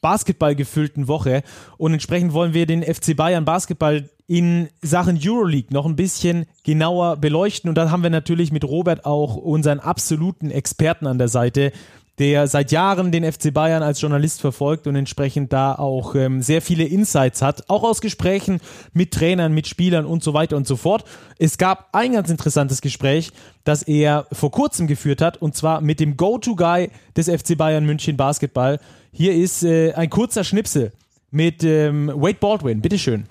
Basketball gefüllten Woche. Und entsprechend wollen wir den FC Bayern Basketball in Sachen Euroleague noch ein bisschen genauer beleuchten. Und da haben wir natürlich mit Robert auch unseren absoluten Experten an der Seite, der seit Jahren den FC Bayern als Journalist verfolgt und entsprechend da auch ähm, sehr viele Insights hat, auch aus Gesprächen mit Trainern, mit Spielern und so weiter und so fort. Es gab ein ganz interessantes Gespräch, das er vor kurzem geführt hat, und zwar mit dem Go-To-Guy des FC Bayern München Basketball. Hier ist äh, ein kurzer Schnipsel mit ähm, Wade Baldwin. Bitteschön.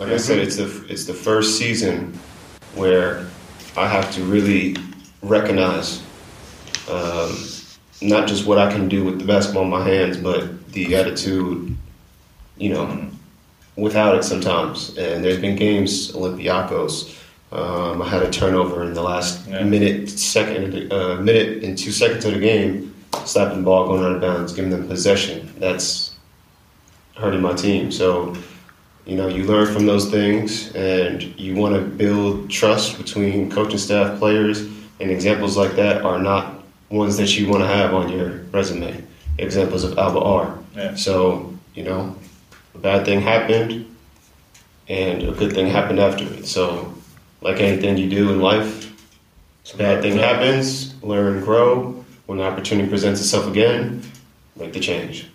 Like I said, it's the, it's the first season where I have to really recognize Um, not just what I can do with the basketball in my hands, but the attitude, you know, without it sometimes. And there's been games, Olympiacos. Um, I had a turnover in the last yeah. minute, second, uh, minute and two seconds of the game, slapping the ball, going out of bounds, giving them possession. That's hurting my team. So, you know, you learn from those things, and you want to build trust between coaching staff, players, and examples like that are not ones that you want to have on your resume. Examples of Alba R. Yeah. So, you know, a bad thing happened and a good thing happened after it. So, like anything you do in life, a bad thing happens, learn, grow. When the opportunity presents itself again, make the change.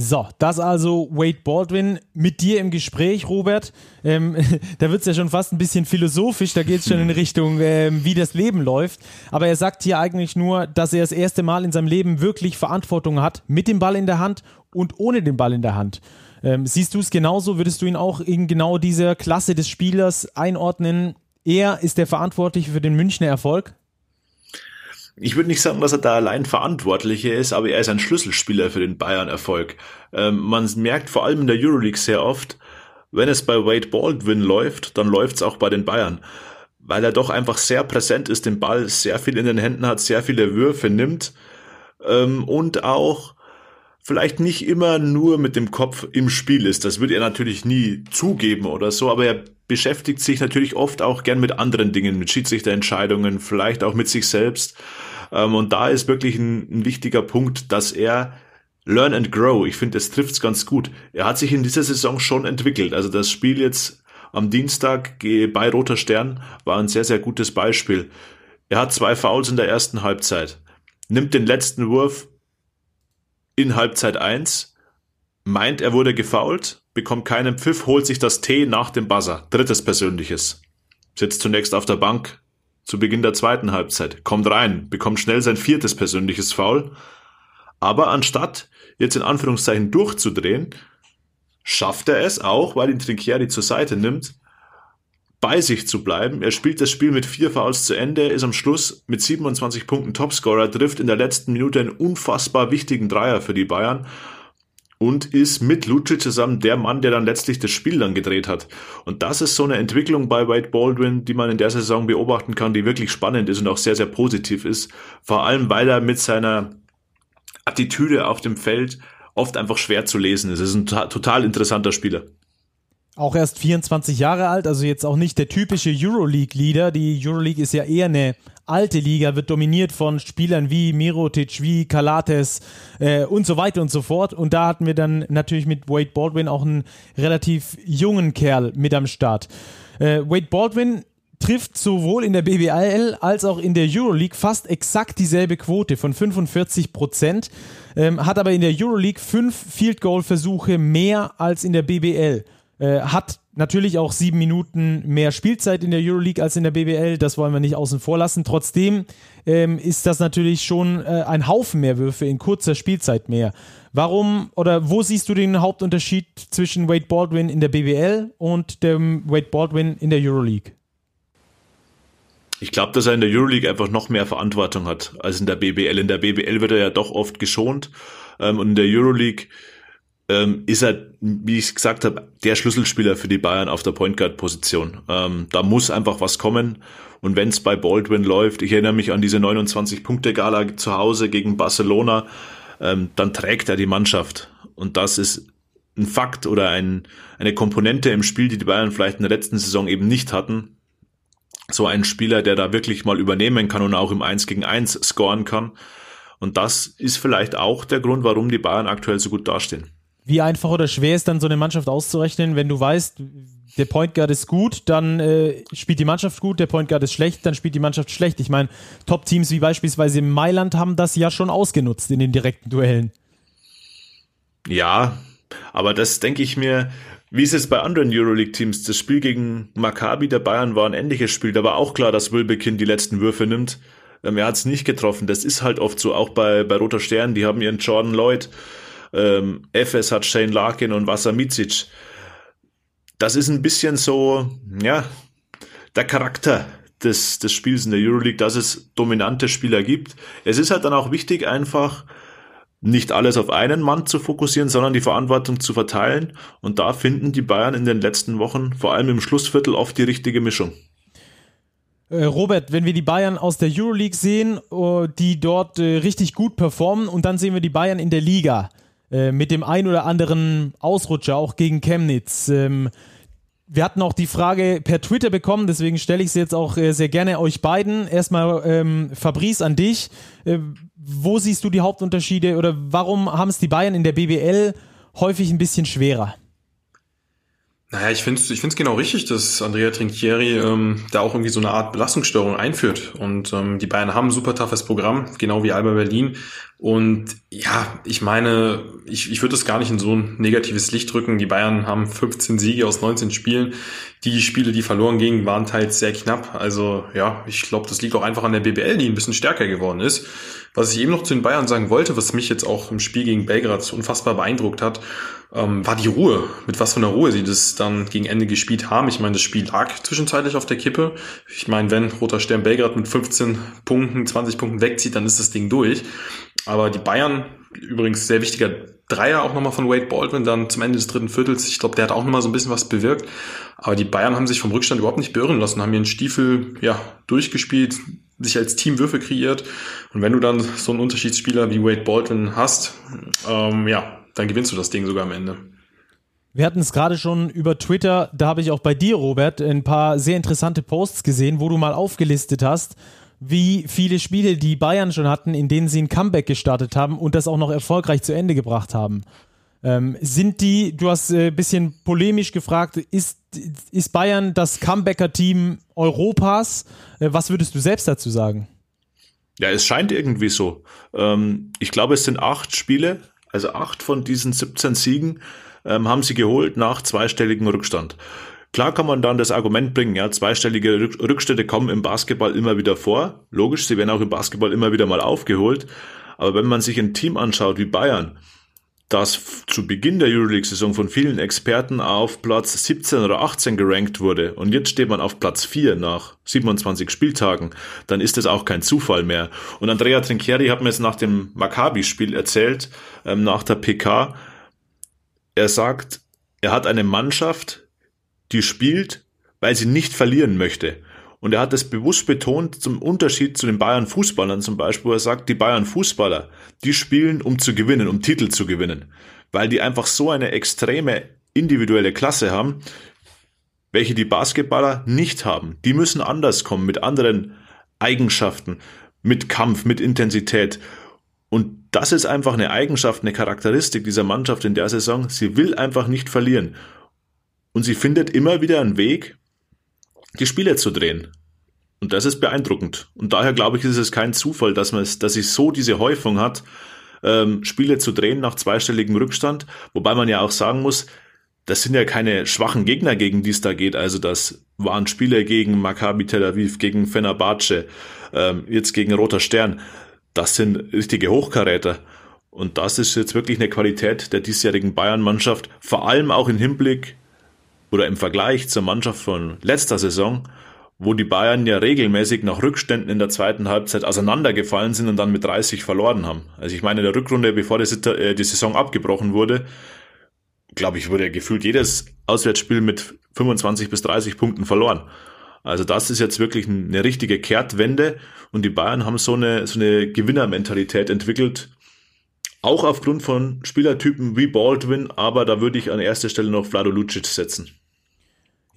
So, das also Wade Baldwin mit dir im Gespräch, Robert. Ähm, <laughs> da wird es ja schon fast ein bisschen philosophisch, da geht es schon in Richtung, ähm, wie das Leben läuft. Aber er sagt hier eigentlich nur, dass er das erste Mal in seinem Leben wirklich Verantwortung hat, mit dem Ball in der Hand und ohne den Ball in der Hand. Ähm, siehst du es genauso? Würdest du ihn auch in genau dieser Klasse des Spielers einordnen? Er ist der Verantwortliche für den Münchner Erfolg? Ich würde nicht sagen, dass er da allein Verantwortlicher ist, aber er ist ein Schlüsselspieler für den Bayern-Erfolg. Ähm, man merkt vor allem in der Euroleague sehr oft, wenn es bei Wade Baldwin läuft, dann läuft es auch bei den Bayern. Weil er doch einfach sehr präsent ist, den Ball sehr viel in den Händen hat, sehr viele Würfe nimmt ähm, und auch vielleicht nicht immer nur mit dem Kopf im Spiel ist. Das würde er natürlich nie zugeben oder so, aber er beschäftigt sich natürlich oft auch gern mit anderen Dingen, mit Schiedsrichterentscheidungen, vielleicht auch mit sich selbst. Ähm, und da ist wirklich ein, ein wichtiger Punkt, dass er Learn and Grow. Ich finde, das trifft's ganz gut. Er hat sich in dieser Saison schon entwickelt. Also das Spiel jetzt am Dienstag bei Roter Stern war ein sehr, sehr gutes Beispiel. Er hat zwei Fouls in der ersten Halbzeit, nimmt den letzten Wurf in Halbzeit eins, meint, er wurde gefoult, bekommt keinen Pfiff, holt sich das T nach dem Buzzer. Drittes Persönliches. Sitzt zunächst auf der Bank zu Beginn der zweiten Halbzeit, kommt rein, bekommt schnell sein viertes persönliches Foul. Aber anstatt jetzt in Anführungszeichen durchzudrehen, schafft er es auch, weil ihn Trinkieri zur Seite nimmt, bei sich zu bleiben. Er spielt das Spiel mit vier Fouls zu Ende, ist am Schluss mit 27 Punkten Topscorer, trifft in der letzten Minute einen unfassbar wichtigen Dreier für die Bayern und ist mit Lucic zusammen der Mann, der dann letztlich das Spiel dann gedreht hat. Und das ist so eine Entwicklung bei Wade Baldwin, die man in der Saison beobachten kann, die wirklich spannend ist und auch sehr, sehr positiv ist. Vor allem, weil er mit seiner Attitüde auf dem Feld oft einfach schwer zu lesen ist. Es ist ein total interessanter Spieler. Auch erst 24 Jahre alt, also jetzt auch nicht der typische Euroleague-Leader. Die Euroleague ist ja eher eine alte Liga, wird dominiert von Spielern wie Mirotic, wie Kalates äh, und so weiter und so fort. Und da hatten wir dann natürlich mit Wade Baldwin auch einen relativ jungen Kerl mit am Start. Äh, Wade Baldwin trifft sowohl in der BBL als auch in der Euroleague fast exakt dieselbe Quote von 45 Prozent, ähm, hat aber in der Euroleague fünf Field Goal Versuche mehr als in der BBL. Äh, hat natürlich auch sieben Minuten mehr Spielzeit in der Euroleague als in der BBL, das wollen wir nicht außen vor lassen. Trotzdem ähm, ist das natürlich schon äh, ein Haufen mehr Würfe in kurzer Spielzeit mehr. Warum oder wo siehst du den Hauptunterschied zwischen Wade Baldwin in der BBL und dem Wade Baldwin in der Euroleague? Ich glaube, dass er in der Euroleague einfach noch mehr Verantwortung hat als in der BBL. In der BBL wird er ja doch oft geschont ähm, und in der Euroleague ähm, ist er, wie ich gesagt habe, der Schlüsselspieler für die Bayern auf der Point Guard Position. Ähm, da muss einfach was kommen. Und wenn es bei Baldwin läuft, ich erinnere mich an diese 29 Punkte Gala zu Hause gegen Barcelona, ähm, dann trägt er die Mannschaft. Und das ist ein Fakt oder ein, eine Komponente im Spiel, die die Bayern vielleicht in der letzten Saison eben nicht hatten. So ein Spieler, der da wirklich mal übernehmen kann und auch im 1 gegen 1 scoren kann. Und das ist vielleicht auch der Grund, warum die Bayern aktuell so gut dastehen wie einfach oder schwer ist dann so eine Mannschaft auszurechnen, wenn du weißt, der Point Guard ist gut, dann äh, spielt die Mannschaft gut, der Point Guard ist schlecht, dann spielt die Mannschaft schlecht. Ich meine, Top-Teams wie beispielsweise Mailand haben das ja schon ausgenutzt in den direkten Duellen. Ja, aber das denke ich mir, wie ist es bei anderen Euroleague-Teams? Das Spiel gegen Maccabi der Bayern war ein ähnliches Spiel. Da war auch klar, dass Wilbekin die letzten Würfe nimmt. Ähm, er hat es nicht getroffen. Das ist halt oft so, auch bei, bei Roter Stern. Die haben ihren Jordan Lloyd ähm, FS hat Shane Larkin und Vasamicic. Das ist ein bisschen so, ja, der Charakter des, des Spiels in der Euroleague, dass es dominante Spieler gibt. Es ist halt dann auch wichtig, einfach nicht alles auf einen Mann zu fokussieren, sondern die Verantwortung zu verteilen. Und da finden die Bayern in den letzten Wochen, vor allem im Schlussviertel, oft die richtige Mischung. Äh, Robert, wenn wir die Bayern aus der Euroleague sehen, oh, die dort äh, richtig gut performen, und dann sehen wir die Bayern in der Liga. Äh, mit dem ein oder anderen Ausrutscher, auch gegen Chemnitz. Ähm, wir hatten auch die Frage per Twitter bekommen, deswegen stelle ich sie jetzt auch äh, sehr gerne euch beiden. Erstmal ähm, Fabrice an dich. Äh, wo siehst du die Hauptunterschiede oder warum haben es die Bayern in der BBL häufig ein bisschen schwerer? Naja, ich finde es ich find's genau richtig, dass Andrea Trinchieri ähm, da auch irgendwie so eine Art Belastungsstörung einführt. Und ähm, die Bayern haben ein super toughes Programm, genau wie Alba Berlin. Und ja, ich meine, ich, ich würde es gar nicht in so ein negatives Licht drücken. Die Bayern haben 15 Siege aus 19 Spielen. Die Spiele, die verloren gingen, waren teils sehr knapp. Also ja, ich glaube, das liegt auch einfach an der BBL, die ein bisschen stärker geworden ist. Was ich eben noch zu den Bayern sagen wollte, was mich jetzt auch im Spiel gegen Belgrad unfassbar beeindruckt hat, ähm, war die Ruhe. Mit was von der Ruhe sie das dann gegen Ende gespielt haben. Ich meine, das Spiel lag zwischenzeitlich auf der Kippe. Ich meine, wenn Roter Stern Belgrad mit 15 Punkten, 20 Punkten wegzieht, dann ist das Ding durch. Aber die Bayern, übrigens sehr wichtiger Dreier auch nochmal von Wade Baldwin dann zum Ende des dritten Viertels. Ich glaube, der hat auch nochmal so ein bisschen was bewirkt. Aber die Bayern haben sich vom Rückstand überhaupt nicht beirren lassen, haben ihren Stiefel ja durchgespielt, sich als Team Würfe kreiert. Und wenn du dann so einen Unterschiedsspieler wie Wade Baldwin hast, ähm, ja, dann gewinnst du das Ding sogar am Ende. Wir hatten es gerade schon über Twitter, da habe ich auch bei dir, Robert, ein paar sehr interessante Posts gesehen, wo du mal aufgelistet hast, wie viele Spiele die Bayern schon hatten, in denen sie ein Comeback gestartet haben und das auch noch erfolgreich zu Ende gebracht haben. Ähm, sind die, du hast ein äh, bisschen polemisch gefragt, ist, ist Bayern das Comebacker-Team Europas? Äh, was würdest du selbst dazu sagen? Ja, es scheint irgendwie so. Ähm, ich glaube, es sind acht Spiele, also acht von diesen 17 Siegen ähm, haben sie geholt nach zweistelligen Rückstand. Klar kann man dann das Argument bringen, ja, zweistellige Rückstände kommen im Basketball immer wieder vor. Logisch, sie werden auch im Basketball immer wieder mal aufgeholt. Aber wenn man sich ein Team anschaut wie Bayern, das zu Beginn der Euroleague-Saison von vielen Experten auf Platz 17 oder 18 gerankt wurde und jetzt steht man auf Platz 4 nach 27 Spieltagen, dann ist das auch kein Zufall mehr. Und Andrea Trinchieri hat mir jetzt nach dem Maccabi-Spiel erzählt, ähm, nach der PK, er sagt, er hat eine Mannschaft, die spielt, weil sie nicht verlieren möchte. Und er hat das bewusst betont zum Unterschied zu den Bayern Fußballern zum Beispiel. Er sagt, die Bayern Fußballer, die spielen, um zu gewinnen, um Titel zu gewinnen. Weil die einfach so eine extreme individuelle Klasse haben, welche die Basketballer nicht haben. Die müssen anders kommen, mit anderen Eigenschaften, mit Kampf, mit Intensität. Und das ist einfach eine Eigenschaft, eine Charakteristik dieser Mannschaft in der Saison. Sie will einfach nicht verlieren. Und sie findet immer wieder einen Weg, die Spiele zu drehen. Und das ist beeindruckend. Und daher glaube ich, ist es kein Zufall, dass man es, dass sie so diese Häufung hat, ähm, Spiele zu drehen nach zweistelligem Rückstand. Wobei man ja auch sagen muss, das sind ja keine schwachen Gegner, gegen die es da geht. Also das waren Spiele gegen Maccabi Tel Aviv, gegen Fenerbahce, ähm, jetzt gegen Roter Stern. Das sind richtige Hochkaräter. Und das ist jetzt wirklich eine Qualität der diesjährigen Bayern-Mannschaft, vor allem auch im Hinblick oder im Vergleich zur Mannschaft von letzter Saison, wo die Bayern ja regelmäßig nach Rückständen in der zweiten Halbzeit auseinandergefallen sind und dann mit 30 verloren haben. Also ich meine, in der Rückrunde, bevor äh, die Saison abgebrochen wurde, glaube ich, wurde gefühlt jedes Auswärtsspiel mit 25 bis 30 Punkten verloren. Also das ist jetzt wirklich eine richtige Kehrtwende und die Bayern haben so eine, so eine Gewinnermentalität entwickelt, auch aufgrund von Spielertypen wie Baldwin, aber da würde ich an erster Stelle noch Vlado Lucic setzen.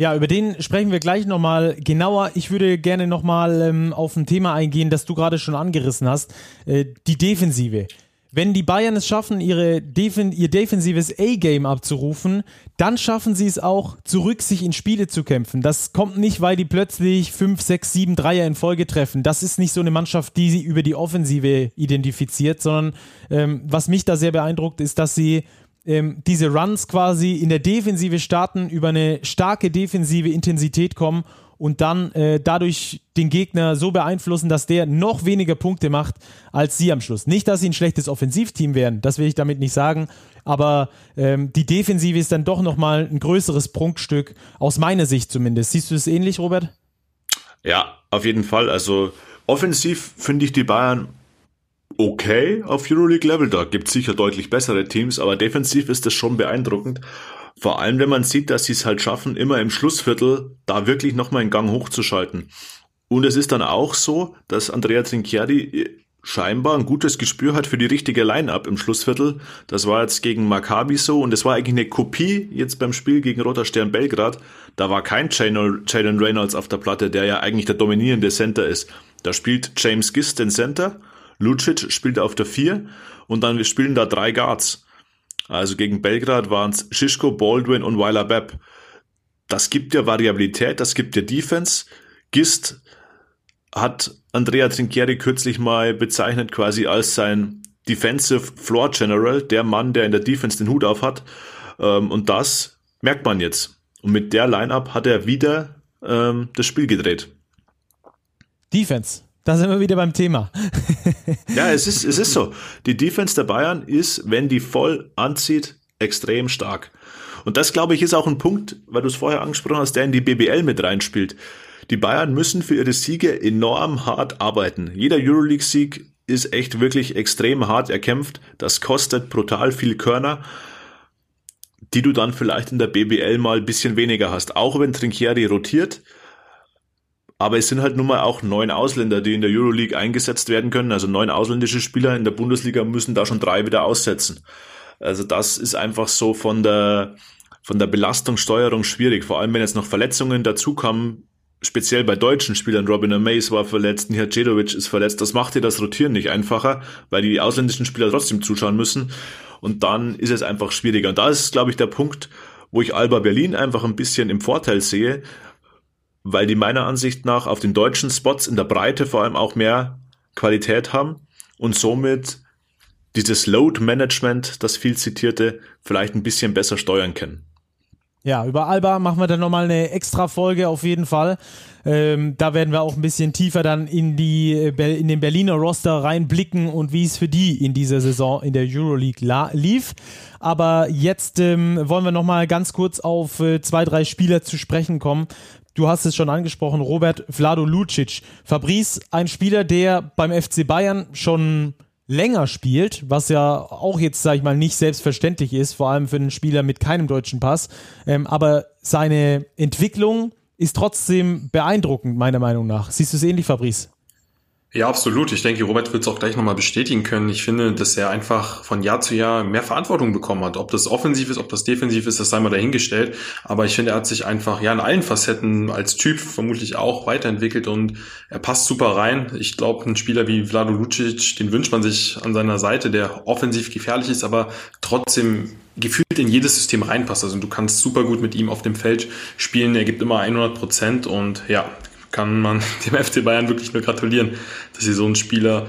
Ja, über den sprechen wir gleich nochmal genauer. Ich würde gerne nochmal ähm, auf ein Thema eingehen, das du gerade schon angerissen hast. Äh, die Defensive. Wenn die Bayern es schaffen, ihre Defen ihr defensives A-Game abzurufen, dann schaffen sie es auch, zurück sich in Spiele zu kämpfen. Das kommt nicht, weil die plötzlich 5, 6, 7 Dreier in Folge treffen. Das ist nicht so eine Mannschaft, die sie über die Offensive identifiziert, sondern ähm, was mich da sehr beeindruckt, ist, dass sie ähm, diese Runs quasi in der Defensive starten, über eine starke defensive Intensität kommen und dann äh, dadurch den Gegner so beeinflussen, dass der noch weniger Punkte macht als sie am Schluss. Nicht, dass sie ein schlechtes Offensivteam wären, das will ich damit nicht sagen, aber ähm, die Defensive ist dann doch nochmal ein größeres Prunkstück, aus meiner Sicht zumindest. Siehst du es ähnlich, Robert? Ja, auf jeden Fall. Also offensiv finde ich die Bayern okay auf Euroleague-Level. Da gibt es sicher deutlich bessere Teams, aber defensiv ist das schon beeindruckend. Vor allem, wenn man sieht, dass sie es halt schaffen, immer im Schlussviertel da wirklich nochmal einen Gang hochzuschalten. Und es ist dann auch so, dass Andrea Trinchieri scheinbar ein gutes Gespür hat für die richtige Line-Up im Schlussviertel. Das war jetzt gegen Maccabi so und es war eigentlich eine Kopie jetzt beim Spiel gegen Roter Stern Belgrad. Da war kein Jalen Reynolds auf der Platte, der ja eigentlich der dominierende Center ist. Da spielt James Gist den Center, Lucic spielt auf der 4 und dann spielen da drei Guards. Also gegen Belgrad waren es Shishko, Baldwin und Weiler Bepp. Das gibt ja Variabilität, das gibt ja Defense. Gist hat Andrea Trinchieri kürzlich mal bezeichnet quasi als sein Defensive Floor General, der Mann, der in der Defense den Hut auf hat. Ähm, und das merkt man jetzt. Und mit der Lineup hat er wieder ähm, das Spiel gedreht. Defense. Da sind wir wieder beim Thema. <laughs> ja, es ist, es ist so. Die Defense der Bayern ist, wenn die voll anzieht, extrem stark. Und das, glaube ich, ist auch ein Punkt, weil du es vorher angesprochen hast, der in die BBL mit reinspielt. Die Bayern müssen für ihre Siege enorm hart arbeiten. Jeder Euroleague-Sieg ist echt wirklich extrem hart erkämpft. Das kostet brutal viel Körner, die du dann vielleicht in der BBL mal ein bisschen weniger hast. Auch wenn Trinchieri rotiert. Aber es sind halt nun mal auch neun Ausländer, die in der Euroleague eingesetzt werden können. Also neun ausländische Spieler in der Bundesliga müssen da schon drei wieder aussetzen. Also das ist einfach so von der, von der Belastungssteuerung schwierig. Vor allem, wenn jetzt noch Verletzungen dazukommen, speziell bei deutschen Spielern, Robin Mays war verletzt, Nihacedovic ist verletzt, das macht dir das Rotieren nicht einfacher, weil die ausländischen Spieler trotzdem zuschauen müssen und dann ist es einfach schwieriger. Und da ist, glaube ich, der Punkt, wo ich Alba Berlin einfach ein bisschen im Vorteil sehe, weil die meiner Ansicht nach auf den deutschen Spots in der Breite vor allem auch mehr Qualität haben und somit dieses Load Management, das viel zitierte, vielleicht ein bisschen besser steuern können. Ja, über Alba machen wir dann nochmal eine extra Folge auf jeden Fall. Ähm, da werden wir auch ein bisschen tiefer dann in die äh, in den Berliner Roster reinblicken und wie es für die in dieser Saison in der Euroleague lief. Aber jetzt ähm, wollen wir nochmal ganz kurz auf äh, zwei, drei Spieler zu sprechen kommen. Du hast es schon angesprochen, Robert Vlado Lucic. Fabrice, ein Spieler, der beim FC Bayern schon länger spielt, was ja auch jetzt, sag ich mal, nicht selbstverständlich ist, vor allem für einen Spieler mit keinem deutschen Pass. Ähm, aber seine Entwicklung ist trotzdem beeindruckend, meiner Meinung nach. Siehst du es ähnlich, Fabrice? Ja, absolut. Ich denke, Robert wird es auch gleich nochmal bestätigen können. Ich finde, dass er einfach von Jahr zu Jahr mehr Verantwortung bekommen hat. Ob das offensiv ist, ob das defensiv ist, das sei mal dahingestellt. Aber ich finde, er hat sich einfach ja in allen Facetten als Typ vermutlich auch weiterentwickelt und er passt super rein. Ich glaube, ein Spieler wie Vlado Lucic, den wünscht man sich an seiner Seite, der offensiv gefährlich ist, aber trotzdem gefühlt in jedes System reinpasst. Also du kannst super gut mit ihm auf dem Feld spielen. Er gibt immer 100 Prozent und ja, kann man <laughs> dem FC Bayern wirklich nur gratulieren, dass sie so einen Spieler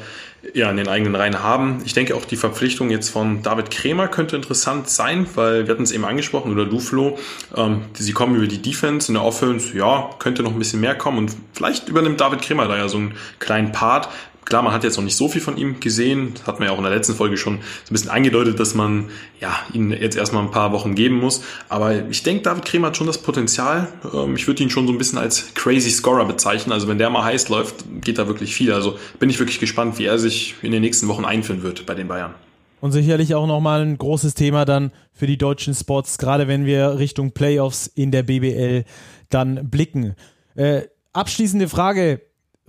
ja, in den eigenen Reihen haben. Ich denke auch die Verpflichtung jetzt von David Kremer könnte interessant sein, weil wir hatten es eben angesprochen, oder du Flo, ähm, sie kommen über die Defense, in der Offense, ja, könnte noch ein bisschen mehr kommen und vielleicht übernimmt David Kremer da ja so einen kleinen Part. Klar, man hat jetzt noch nicht so viel von ihm gesehen. Das hat man ja auch in der letzten Folge schon so ein bisschen angedeutet, dass man ja ihn jetzt erstmal ein paar Wochen geben muss. Aber ich denke, David Kremer hat schon das Potenzial. Ähm, ich würde ihn schon so ein bisschen als crazy Scorer bezeichnen. Also wenn der mal heiß läuft, geht da wirklich viel. Also bin ich wirklich gespannt, wie er sich in den nächsten Wochen einführen wird bei den Bayern. Und sicherlich auch nochmal ein großes Thema dann für die deutschen Spots, gerade wenn wir Richtung Playoffs in der BBL dann blicken. Äh, abschließende Frage,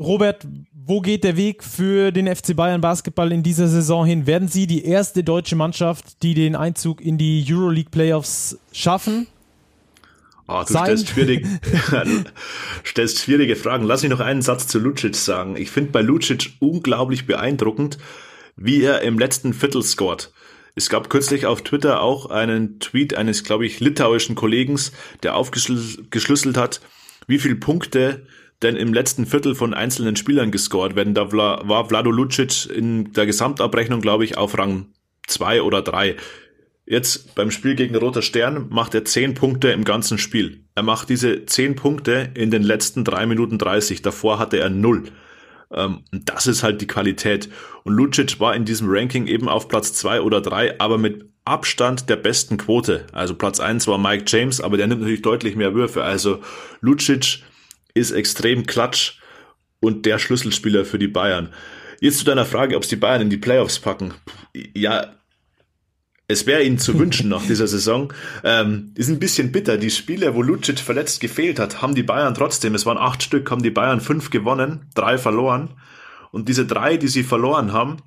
Robert, wo geht der Weg für den FC Bayern Basketball in dieser Saison hin? Werden Sie die erste deutsche Mannschaft, die den Einzug in die Euroleague Playoffs schaffen? Oh, du stellst, schwierig, <laughs> stellst schwierige Fragen. Lass mich noch einen Satz zu Lucic sagen. Ich finde bei Lucic unglaublich beeindruckend, wie er im letzten Viertel scored. Es gab kürzlich auf Twitter auch einen Tweet eines, glaube ich, litauischen Kollegen, der aufgeschlüsselt hat, wie viele Punkte denn im letzten Viertel von einzelnen Spielern gescored werden. Da war Vlado Lucic in der Gesamtabrechnung, glaube ich, auf Rang zwei oder drei. Jetzt beim Spiel gegen Roter Stern macht er zehn Punkte im ganzen Spiel. Er macht diese zehn Punkte in den letzten drei Minuten dreißig. Davor hatte er null. Ähm, das ist halt die Qualität. Und Lucic war in diesem Ranking eben auf Platz zwei oder drei, aber mit Abstand der besten Quote. Also Platz eins war Mike James, aber der nimmt natürlich deutlich mehr Würfe. Also Lucic ist extrem klatsch und der Schlüsselspieler für die Bayern. Jetzt zu deiner Frage, ob es die Bayern in die Playoffs packen. Ja, es wäre ihnen zu wünschen nach dieser Saison. Ähm, ist ein bisschen bitter. Die Spiele, wo Lucic verletzt gefehlt hat, haben die Bayern trotzdem, es waren acht Stück, haben die Bayern fünf gewonnen, drei verloren. Und diese drei, die sie verloren haben,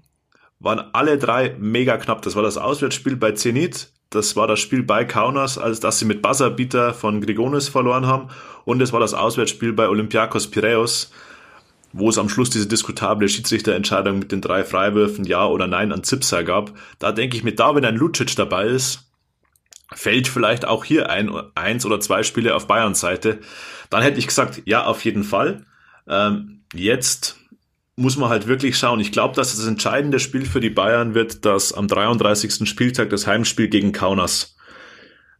waren alle drei mega knapp. Das war das Auswärtsspiel bei Zenit, das war das Spiel bei Kaunas, als dass sie mit Buzzerbeater von Grigonis verloren haben. Und es war das Auswärtsspiel bei Olympiakos Piraeus, wo es am Schluss diese diskutable Schiedsrichterentscheidung mit den drei Freiwürfen Ja oder Nein an Zipser gab. Da denke ich mir, da wenn ein Lucic dabei ist, fällt vielleicht auch hier ein, eins oder zwei Spiele auf Bayerns Seite. Dann hätte ich gesagt, ja, auf jeden Fall. Ähm, jetzt muss man halt wirklich schauen. Ich glaube, dass das entscheidende Spiel für die Bayern wird, dass am 33. Spieltag das Heimspiel gegen Kaunas.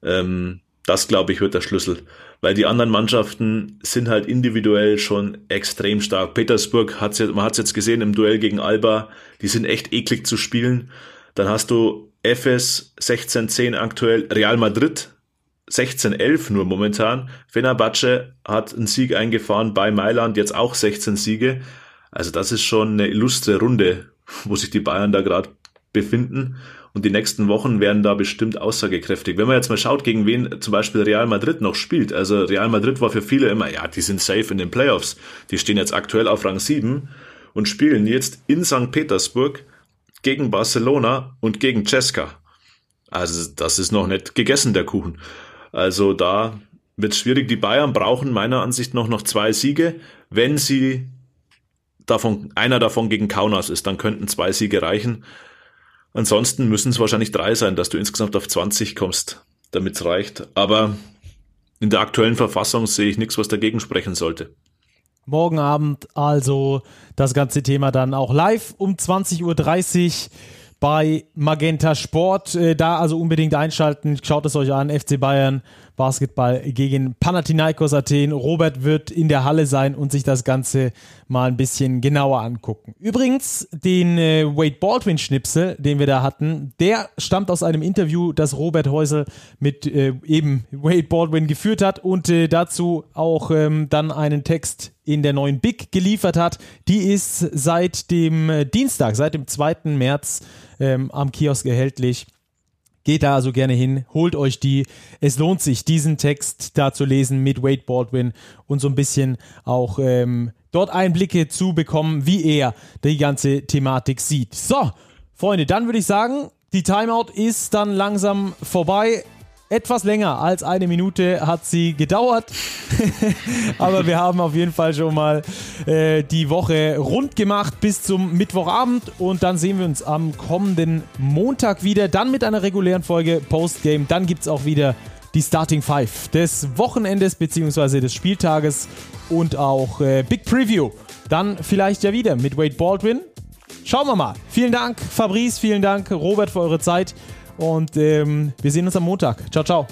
Ähm, das, glaube ich, wird der Schlüssel. Weil die anderen Mannschaften sind halt individuell schon extrem stark. Petersburg, hat's jetzt, man hat es jetzt gesehen im Duell gegen Alba, die sind echt eklig zu spielen. Dann hast du FS 16-10 aktuell, Real Madrid 16-11 nur momentan. Fenerbahce hat einen Sieg eingefahren bei Mailand, jetzt auch 16 Siege. Also das ist schon eine illustre Runde, wo sich die Bayern da gerade befinden. Und die nächsten Wochen werden da bestimmt aussagekräftig. Wenn man jetzt mal schaut, gegen wen zum Beispiel Real Madrid noch spielt. Also Real Madrid war für viele immer, ja, die sind safe in den Playoffs. Die stehen jetzt aktuell auf Rang 7 und spielen jetzt in St. Petersburg gegen Barcelona und gegen Cesca. Also das ist noch nicht gegessen, der Kuchen. Also da wird es schwierig. Die Bayern brauchen meiner Ansicht nach noch zwei Siege. Wenn sie davon, einer davon gegen Kaunas ist, dann könnten zwei Siege reichen. Ansonsten müssen es wahrscheinlich drei sein, dass du insgesamt auf 20 kommst, damit es reicht. Aber in der aktuellen Verfassung sehe ich nichts, was dagegen sprechen sollte. Morgen Abend also das ganze Thema dann auch live um 20.30 Uhr bei Magenta Sport. Äh, da also unbedingt einschalten. Schaut es euch an. FC Bayern Basketball gegen Panathinaikos Athen. Robert wird in der Halle sein und sich das Ganze mal ein bisschen genauer angucken. Übrigens, den äh, Wade Baldwin Schnipsel, den wir da hatten, der stammt aus einem Interview, das Robert Häusel mit äh, eben Wade Baldwin geführt hat und dazu auch ähm, dann einen Text in der neuen Big geliefert hat. Die ist seit dem äh, Dienstag, seit dem 2. März ähm, am Kiosk erhältlich. Geht da also gerne hin, holt euch die. Es lohnt sich, diesen Text da zu lesen mit Wade Baldwin und so ein bisschen auch ähm, dort Einblicke zu bekommen, wie er die ganze Thematik sieht. So, Freunde, dann würde ich sagen, die Timeout ist dann langsam vorbei etwas länger als eine Minute hat sie gedauert. <laughs> Aber wir haben auf jeden Fall schon mal äh, die Woche rund gemacht bis zum Mittwochabend. Und dann sehen wir uns am kommenden Montag wieder. Dann mit einer regulären Folge Postgame. Dann gibt es auch wieder die Starting Five des Wochenendes bzw. des Spieltages und auch äh, Big Preview. Dann vielleicht ja wieder mit Wade Baldwin. Schauen wir mal. Vielen Dank, Fabrice. Vielen Dank, Robert, für eure Zeit. Und ähm, wir sehen uns am Montag. Ciao, ciao.